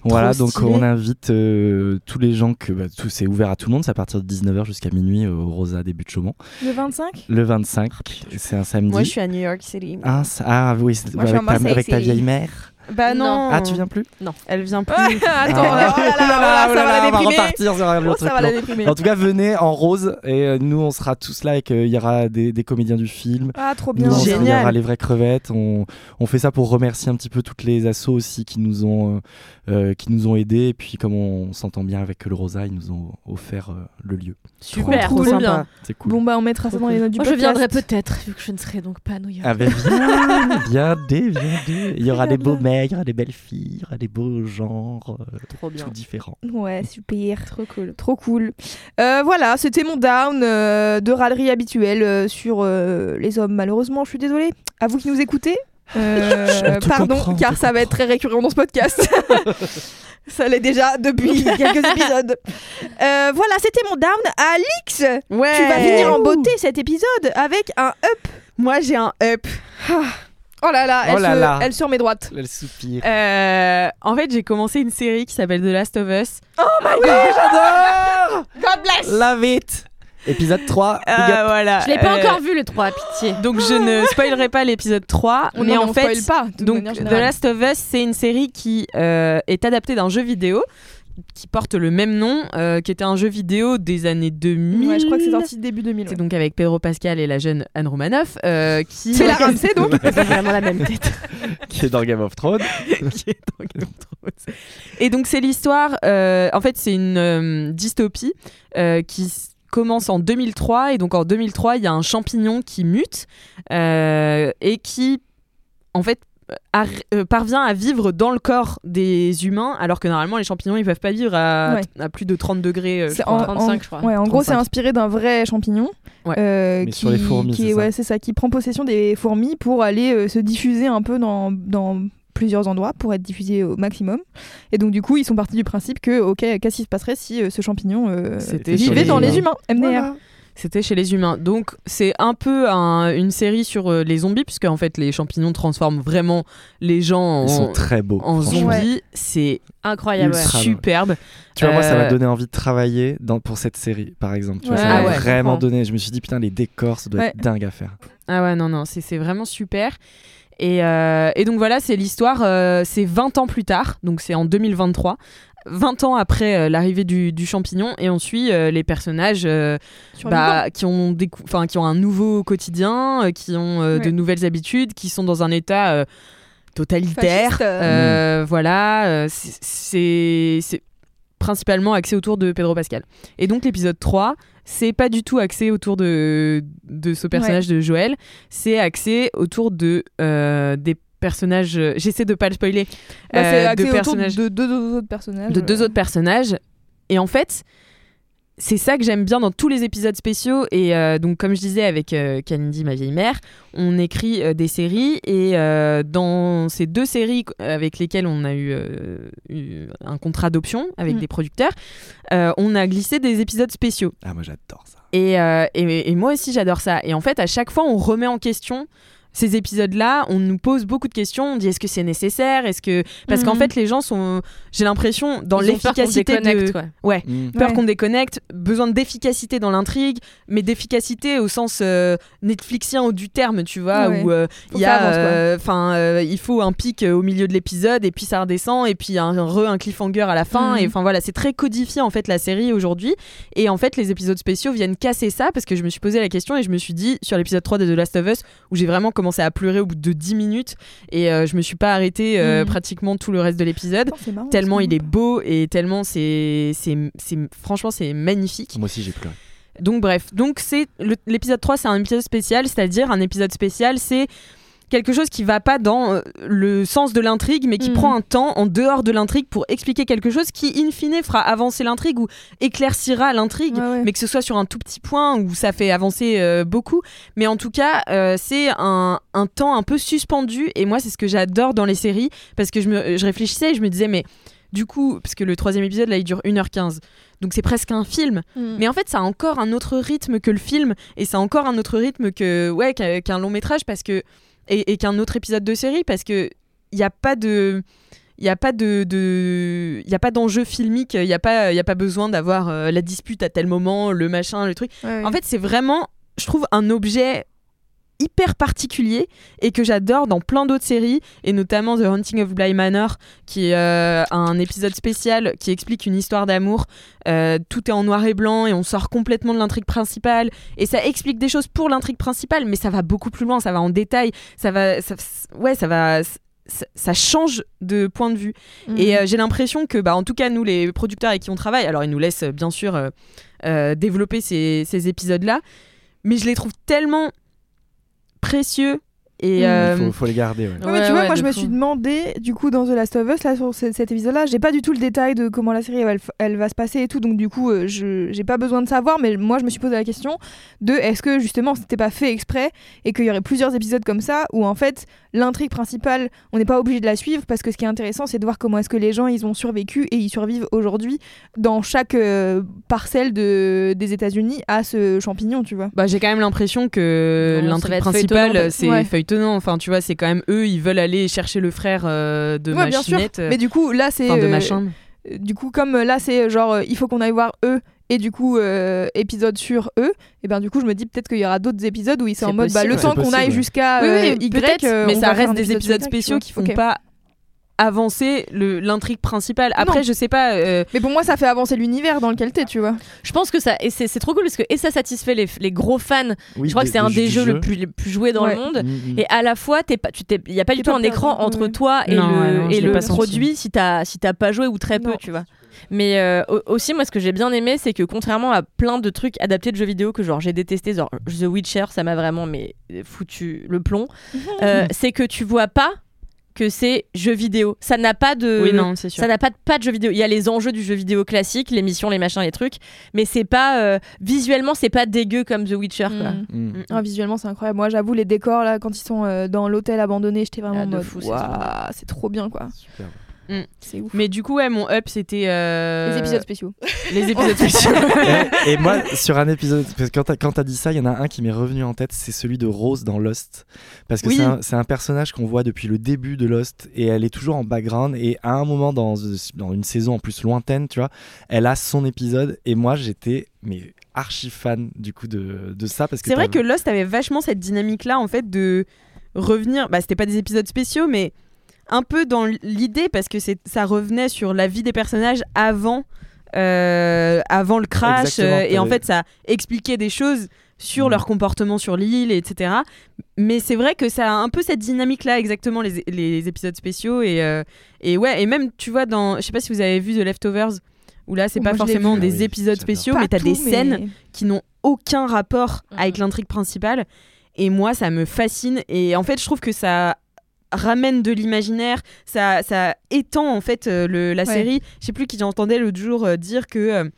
Voilà, Trop donc stylé. on invite euh, tous les gens que bah, tout c'est ouvert à tout le monde, c'est à partir de 19h jusqu'à minuit au Rosa des Buttes de Chaumont. Le 25 Le 25, c'est un samedi. Moi, je suis à New York City. Ah, ah oui, Moi, avec, ta, avec vieille mère. Bah non. Ah, tu viens plus Elle vient [LAUGHS] plus. Attends, Ah. [LAUGHS] oh là ça va la on va déprimer. repartir sur un Oh, autre ça va la déprimer. En tout cas, venez en rose et euh, nous, on sera tous là. Avec, euh, Il y aura des, des comédiens du film. Ah, trop Nous, bien. on sera- Il y Génial. aura les vraies crevettes. On, on fait ça pour remercier un petit peu toutes les assos aussi qui nous ont, euh, euh, qui nous ont aidés. Et puis, comme on, s'entend bien avec le Rosa, ils nous ont offert euh, le lieu. Super, Trop trop cool. bien. C'est cool. Bon, bah, on mettra ça dans les notes du Moi, je viendrai peut-être, vu que je ne serai donc pas à New York. Ah ben viens, viendez, viendez. Il y aura des beaux [LAUGHS] mecs, il y aura des belles filles, il y aura des beaux genres, euh, Trop bien. tout différents. Ouais, super. Trop cool. Trop cool. Euh, voilà, c'était mon down euh, de râlerie habituelle euh, sur euh, les hommes. Malheureusement, je suis désolée. À vous qui nous écoutez. [LAUGHS] euh, On te pardon, car ça va être très récurrent dans ce podcast. [LAUGHS] ça l'est déjà depuis [LAUGHS] quelques épisodes. Euh, voilà, c'était mon down. Alix, Ouais. tu vas finir en beauté cet épisode avec un up. Moi, j'ai un up. Oh là là, elle, Oh là se- là. elle sur mes droites. Le soupir. Euh, en fait, j'ai commencé une série qui s'appelle The Last of Us. J'adore God bless. Love it Épisode 3, big Euh, voilà. Je l'ai pas Euh, encore vu, le 3, pitié. Donc, je ne [LAUGHS] spoilerai pas l'épisode 3. On mais en en fait, spoil pas. Donc, The. Last of Us, c'est une série qui euh, est adaptée d'un jeu vidéo qui porte le même nom, euh, qui était un jeu vidéo des années 2000. Ouais, je crois que c'est sorti début 2000. C'est donc avec Pedro Pascal et la jeune Anne Romanoff, euh, qui C'est la [LAUGHS] Ramsey donc C'est vraiment la même tête. [LAUGHS] Qui est dans Game of Thrones. [LAUGHS] qui est dans Game of Thrones. Et donc c'est l'histoire, euh, en fait c'est une euh, dystopie euh, qui commence en 2003 et donc en 2003 il y a un champignon qui mute euh, et qui en fait euh, parvient à vivre dans le corps des humains alors que normalement les champignons ils peuvent pas vivre à, Ouais. à plus de 30 degrés euh, je C'est crois. en- 35, je crois. Ouais, en gros, c'est 35. inspiré d'un vrai champignon. Ouais. euh, Mais qui, sur les fourmis, qui c'est est- ça ouais, c'est ça, qui prend possession des fourmis pour aller euh, se diffuser un peu dans, dans plusieurs endroits pour être diffusé au maximum. Et donc du coup, ils sont partis du principe que, ok, qu'est-ce qui se passerait si euh, ce champignon euh, vivait dans les les humains. humains MDR. Voilà. C'était chez les humains. Donc c'est un peu un- une série sur euh, les zombies, puisque en fait les champignons transforment vraiment les gens en, Ils sont très beaux. en zombies. C'est Incroyable. Ultra. superbe. Tu vois, moi, ça m'a Euh, donné envie de travailler dans, pour cette série, par exemple. Tu vois, ça m'a Ah ouais, vraiment donné. Je me suis dit, putain, les décors, ça doit être dingue à faire. Ah ouais, non, non, c'est c'est vraiment super. Et, euh, et donc voilà, c'est l'histoire, euh, c'est 20 ans plus tard, donc c'est en 2023. 20 ans après euh, l'arrivée du, du champignon, et on suit euh, les personnages euh, bah, qui, ont qui un nouveau quotidien, euh, qui ont euh, de nouvelles habitudes, qui sont dans un état euh, totalitaire. Euh. Euh, Voilà, euh, c'est- principalement axé autour de Pedro Pascal. Et donc l'épisode 3, c'est pas du tout axé autour de, de ce personnage de Joël, c'est axé autour de euh, des personnages. euh, J'essaie de pas le spoiler. Bah, c'est euh, axé de autour personnages de deux, deux autres personnages. de deux autres personnages. Et en fait, c'est ça que j'aime bien dans tous les épisodes spéciaux. Et euh, donc, comme je disais avec euh, Kalindi, ma vieille mère, on écrit euh, des séries. Et euh, dans ces deux séries avec lesquelles on a eu, euh, eu un contrat d'option avec Mm. des producteurs, euh, on a glissé des épisodes spéciaux. Ah, moi, j'adore ça. Et, euh, et, et moi aussi, j'adore ça. Et en fait, à chaque fois, on remet en question ces épisodes-là. On nous pose beaucoup de questions. On dit est-ce que c'est nécessaire? Est-ce que parce qu'en Mhm. fait, les gens sont, j'ai l'impression, dans peur l'efficacité de, quoi. ouais, Mm. peur Ouais. qu'on déconnecte, besoin d'efficacité dans l'intrigue, mais d'efficacité au sens euh, Netflixien du terme, tu vois, Ouais. où euh, il y a, euh, enfin, euh, il faut un pic au milieu de l'épisode et puis ça redescend et puis un, un re un cliffhanger à la fin Mhm. et enfin voilà, c'est très codifié en fait la série aujourd'hui et en fait les épisodes spéciaux viennent casser ça parce que je me suis posé la question et je me suis dit sur l'épisode 3 de The Last of Us où j'ai vraiment commencé à pleurer au bout de 10 minutes et euh, je me suis pas arrêtée euh, Mhm. pratiquement tout le reste de l'épisode Oh, tellement il est beau et tellement c'est c'est franchement c'est magnifique Moi aussi, j'ai pleuré. donc bref donc c'est l'épisode 3 c'est un épisode spécial c'est-à-dire un épisode spécial c'est quelque chose qui va pas dans euh, le sens de l'intrigue mais qui Mhm. prend un temps en dehors de l'intrigue pour expliquer quelque chose qui in fine fera avancer l'intrigue ou éclaircira l'intrigue Ouais, ouais. mais que ce soit sur un tout petit point où ça fait avancer euh, beaucoup. Mais en tout cas, euh, c'est un, un temps un peu suspendu. Et moi, c'est ce que j'adore dans les séries parce que je, me, je réfléchissais et je me disais, mais du coup, parce que le troisième épisode, là, il dure 1h15. Donc c'est presque un film. Mm. Mais en fait, ça a encore un autre rythme que le film. Et ça a encore un autre rythme que ouais, qu'un long métrage parce que, et, et qu'un autre épisode de série parce que il n'y a pas de il n'y a pas de, de y a pas d'enjeu filmique il n'y a pas y a pas besoin d'avoir euh, la dispute à tel moment le machin le truc. Ouais, en fait c'est vraiment je trouve un objet hyper particulier et que j'adore dans plein d'autres séries et notamment The Haunting of Bly Manor qui est euh, un épisode spécial qui explique une histoire d'amour. Euh, tout est en noir et blanc et on sort complètement de l'intrigue principale. Et ça explique des choses pour l'intrigue principale mais ça va beaucoup plus loin ça va en détail ça va ça, ouais ça va ça, change de point de vue. Mhm. et euh, j'ai l'impression que, bah, en tout cas, nous, les producteurs avec qui on travaille, alors ils nous laissent bien sûr euh, euh, développer ces, ces épisodes-là, mais je les trouve tellement précieux. Et, Mhm. euh, Il faut, faut les garder. ouais. Ouais, mais Ouais, tu vois, ouais, moi je me fou. suis demandé, du coup, dans The Last of Us, là, sur ce- cet épisode-là, j'ai pas du tout le détail de comment la série elle, elle va se passer et tout, donc du coup, euh, je j'ai pas besoin de savoir, mais moi je me suis posé la question de est-ce que justement c'était pas fait exprès et qu'il y aurait plusieurs épisodes comme ça où en fait l'intrigue principale, on n'est pas obligé de la suivre parce que ce qui est intéressant, c'est de voir comment est-ce que les gens ils ont survécu et ils survivent aujourd'hui dans chaque euh, parcelle de, des États-Unis à ce champignon, tu vois. bah, j'ai quand même l'impression que l'intrigue principale, c'est Ouais. Feuilletonnant. Enfin, tu vois, c'est quand même eux, ils veulent aller chercher le frère euh, de Ouais, bien sûr. Machinette. euh, Mais du coup, là c'est. Enfin, de machin. Euh, du coup, comme là, c'est genre, euh, il faut qu'on aille voir eux, et du coup, euh, épisode sur eux, et ben du coup, je me dis peut-être qu'il y aura d'autres épisodes où il c'est en mode, bah, le temps qu'on aille jusqu'à euh, oui, Y, peut-être, euh, mais on ça reste des épisode épisodes spéciaux qui font pas avancer le- l'intrigue principale. Après, Non. je sais pas. euh, Mais pour moi, ça fait avancer l'univers dans lequel t'es, tu vois. Je pense que ça, et c'est c'est trop cool parce que et ça satisfait les, les gros fans. Oui, je crois que c'est un des jeux jeu. le plus, le plus joué dans Ouais. le monde. Mm, mm. Et à la fois, t'es pas, tu t'es, y a pas du tout un écran entre ouais. toi et Non, le, non, et produit si t'as si t'as pas joué ou très peu, tu vois. Mais euh, au- aussi, moi, ce que j'ai bien aimé, c'est que contrairement à plein de trucs adaptés de jeux vidéo que genre j'ai détesté, genre The Witcher, ça m'a vraiment mais foutu le plomb. [LAUGHS] euh, c'est que tu vois pas que c'est jeu vidéo. Ça n'a pas de. Oui, non, c'est sûr. Ça n'a pas de, pas de jeu vidéo. Il y a les enjeux du jeu vidéo classique, les missions, les machins, les trucs, mais c'est pas euh, visuellement, c'est pas dégueu comme The Witcher. Quoi. Mm. Mm. Ah, visuellement, c'est incroyable. Moi, j'avoue, les décors, là, quand ils sont euh, dans l'hôtel abandonné, j'étais vraiment Ah, en de mode, fou, c'est Waouh, c'est trop bien, quoi. Super. C'est ouf. Mais du coup, ouais, mon up, c'était. euh, Les épisodes spéciaux. Les épisodes [LAUGHS] spéciaux. et, et moi, sur un épisode, parce que quand t'as, dit ça, il y en a un qui m'est revenu en tête, c'est celui de Rose dans Lost. Parce que Oui. c'est, un, c'est un personnage qu'on voit depuis le début de Lost et elle est toujours en background. Et à un moment, dans, dans une saison en plus lointaine, tu vois, elle a son épisode. Et moi, j'étais mais archi fan du coup de, de ça. Parce que C'est vrai que Lost avait vachement cette dynamique-là, en fait, de revenir. Bah, c'était pas des épisodes spéciaux, mais un peu dans l'idée, parce que c'est, ça revenait sur la vie des personnages avant, euh, avant le crash. Euh, et en t'avais- fait, ça expliquait des choses sur Mm. leur comportement sur l'île, etc. Mais c'est vrai que ça a un peu cette dynamique-là, exactement, les, les épisodes spéciaux. Et, euh, et ouais, et même, tu vois, dans. Je sais pas si vous avez vu The Leftovers. Où là, c'est Oh, pas forcément vu. des Ah oui, épisodes spéciaux, Pas mais t'as des scènes qui n'ont aucun rapport Mhm. avec l'intrigue principale. Et moi, ça me fascine. Et en fait, je trouve que ça ramène de l'imaginaire, ça, ça étend en fait euh, le, la Ouais. série. Je sais plus qui j'entendais l'autre jour euh, dire que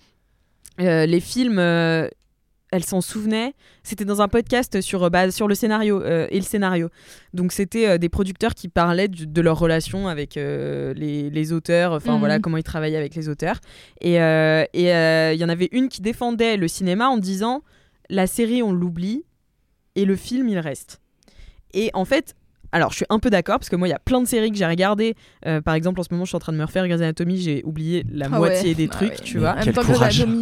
euh, les films, elle s'en souvenait. C'était dans un podcast sur, bah, sur le scénario et le scénario. Donc c'était des producteurs qui parlaient du- de leur relation avec les, les auteurs, enfin Mhm. voilà comment ils travaillaient avec les auteurs. Et et, il y en avait une qui défendait le cinéma en disant la série on l'oublie et le film il reste. Et en fait, alors je suis un peu d'accord parce que moi il y a plein de séries que j'ai regardées. Euh, par exemple en ce moment je suis en train de me refaire Grey's Anatomy, j'ai oublié la Ah moitié ouais. des Ah trucs, ouais. tu Mais vois. En même Quel temps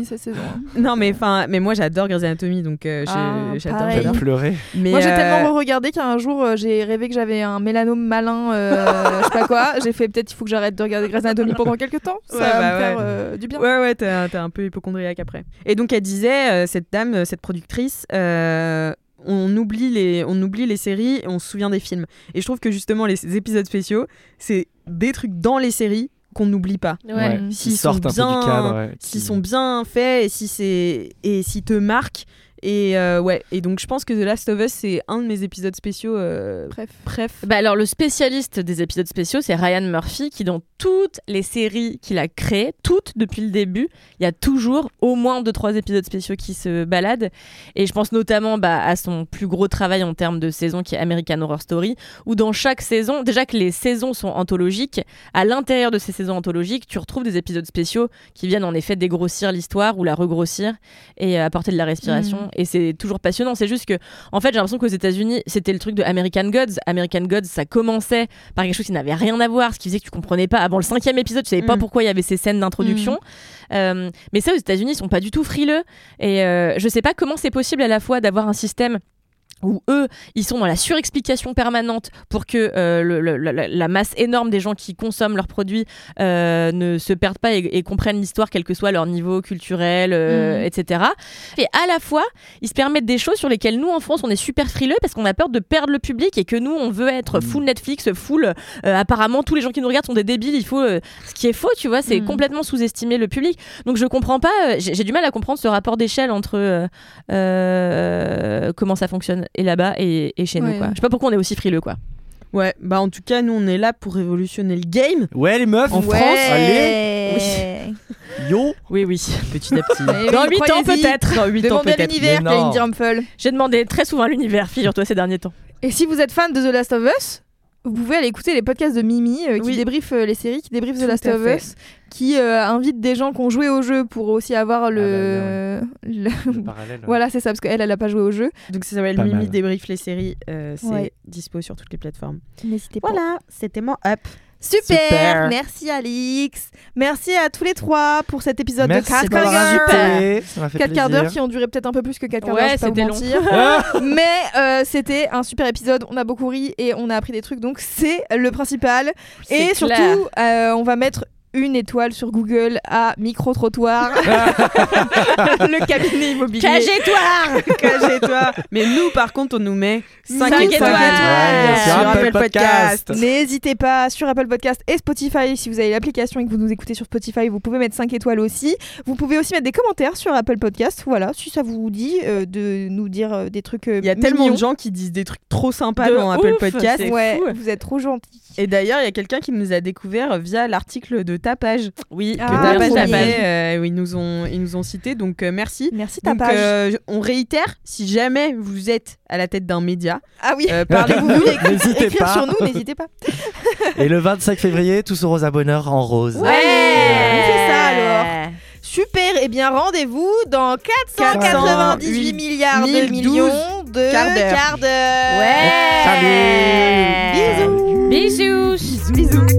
cette saison. hein. Non mais enfin, mais moi j'adore Grey's Anatomy donc euh, j'ai- Ah, j'adore. pleuré. Mais Moi, j'ai euh, tellement regardé qu'un jour, euh, j'ai rêvé que j'avais un mélanome malin, euh, je sais pas quoi. J'ai fait peut-être il faut que j'arrête de regarder Grey's Anatomy pendant quelques temps. Ça Ouais, va bah me faire euh, du bien. Ouais, ouais, t'es un, peu hypochondriaque après. Et donc, elle disait, euh, cette dame, cette productrice, euh, on, oublie les, on oublie les séries et on se souvient des films. Et je trouve que justement, les épisodes spéciaux, c'est des trucs dans les séries qu'on n'oublie pas. Ouais. Qui S'ils sont sortent un peu bien- du cadre. ouais, S'ils qui- sont bien faits et si c'est et s'ils te marquent. Et euh, ouais, et donc je pense que The Last of Us c'est un de mes épisodes spéciaux. Euh, Bref. bref. Bah alors le spécialiste des épisodes spéciaux, c'est Ryan Murphy qui dans toutes les séries qu'il a créées, toutes depuis le début, il y a toujours au moins deux trois épisodes spéciaux qui se baladent. Et je pense notamment bah, à son plus gros travail en termes de saison qui est American Horror Story, où dans chaque saison, déjà que les saisons sont anthologiques, à l'intérieur de ces saisons anthologiques, tu retrouves des épisodes spéciaux qui viennent en effet dégrossir l'histoire ou la regrossir et euh, apporter de la respiration. Et c'est toujours passionnant. C'est juste que en fait, j'ai l'impression qu'aux États-Unis, c'était le truc de American Gods. American Gods, ça commençait par quelque chose qui n'avait rien à voir, ce qui faisait que tu comprenais pas. Avant le cinquième épisode, tu savais pas Mm. pourquoi il y avait ces scènes d'introduction. Euh, mais ça, aux États-Unis, ils sont pas du tout frileux. Et euh, je sais pas comment c'est possible à la fois d'avoir un système où eux, ils sont dans la surexplication permanente pour que euh, le- le- la, la masse énorme des gens qui consomment leurs produits euh, ne se perdent pas et, et comprennent l'histoire, quel que soit leur niveau culturel, euh, Mhm. etc. Et à la fois, ils se permettent des choses sur lesquelles nous, en France, on est super frileux parce qu'on a peur de perdre le public et que nous, on veut être full Netflix, full. apparemment, tous les gens qui nous regardent sont des débiles. Il faut. ce qui est faux, tu vois, c'est Mhm. complètement sous-estimer le public. Donc je comprends pas. J'ai du mal à comprendre ce rapport d'échelle entre comment ça fonctionne et là-bas et, et chez nous. Quoi. Je sais pas pourquoi on est aussi frileux, quoi. Ouais, bah en tout cas, nous on est là pour révolutionner le game. Ouais, les meufs, En Ouais. France, allez. [LAUGHS] yo. Oui, oui. Petit à petit. [LAUGHS] Oui, Dans 8 ans peut-être. Dans 8 ans Demandez à peut-être. l'univers. J'ai demandé très souvent à l'univers, figure-toi, ces derniers temps. Et si vous êtes fan de The Last of Us, vous pouvez aller écouter les podcasts de Mimi euh, qui Oui. débriefent euh, les séries, qui débriefent The Last of fait. Us, qui euh, invitent des gens qui ont joué au jeu pour aussi avoir le. le- Le [LAUGHS] parallèle. voilà, c'est ça, parce qu'elle, elle a pas joué au jeu. Donc ça s'appelle Mimi mal. débrief les séries. euh, c'est Ouais. dispo sur toutes les plateformes. N'hésitez pas. Voilà, c'était mon up. Super, Super. Merci Alix Merci à tous les trois pour cet épisode Merci de 4 de quarts d'heure. invité. Ça m'a fait 4 quarts d'heure qui ont duré peut-être un peu plus que 4 quarts Ouais, d'heure, c'était long. [LAUGHS] Mais euh, c'était un super épisode, on a beaucoup ri et on a appris des trucs, donc c'est le principal. Et surtout, euh, on va mettre une étoile sur Google à Micro Trottoir, [LAUGHS] le cabinet immobilier. Cagez-toi Cagez-toi. Mais nous, par contre, on nous met 5 Cinq étoiles, étoiles. Ouais, sur Apple Podcast. N'hésitez pas sur Apple Podcast et Spotify si vous avez l'application et que vous nous écoutez sur Spotify, vous pouvez mettre 5 étoiles aussi. Vous pouvez aussi mettre des commentaires sur Apple Podcast. Voilà, si ça vous dit euh, de nous dire euh, des trucs. euh, Il y a tellement de gens qui disent des trucs trop sympas De dans Apple ouf, Podcast. Ouais, fou. vous êtes trop gentils. Et d'ailleurs, il y a quelqu'un qui nous a découvert via l'article de Tapage. Oui, Ah, que Tapage Tapage. euh, ils nous ont, ils nous ont cité. Donc euh, merci. Merci ta Donc page. euh, on réitère, si jamais vous êtes à la tête d'un média, ah oui, euh, parlez-vous vous voulez écrire, N'hésitez pas. sur nous, n'hésitez pas. Et le 25 février, tous au Rosa Bonheur en rose. Ouais. on fait ça, alors. Super, et bien rendez-vous dans 498 408 milliards de 1012 millions de quarts d'heure. Ouais Bisous. Bisous Bisous.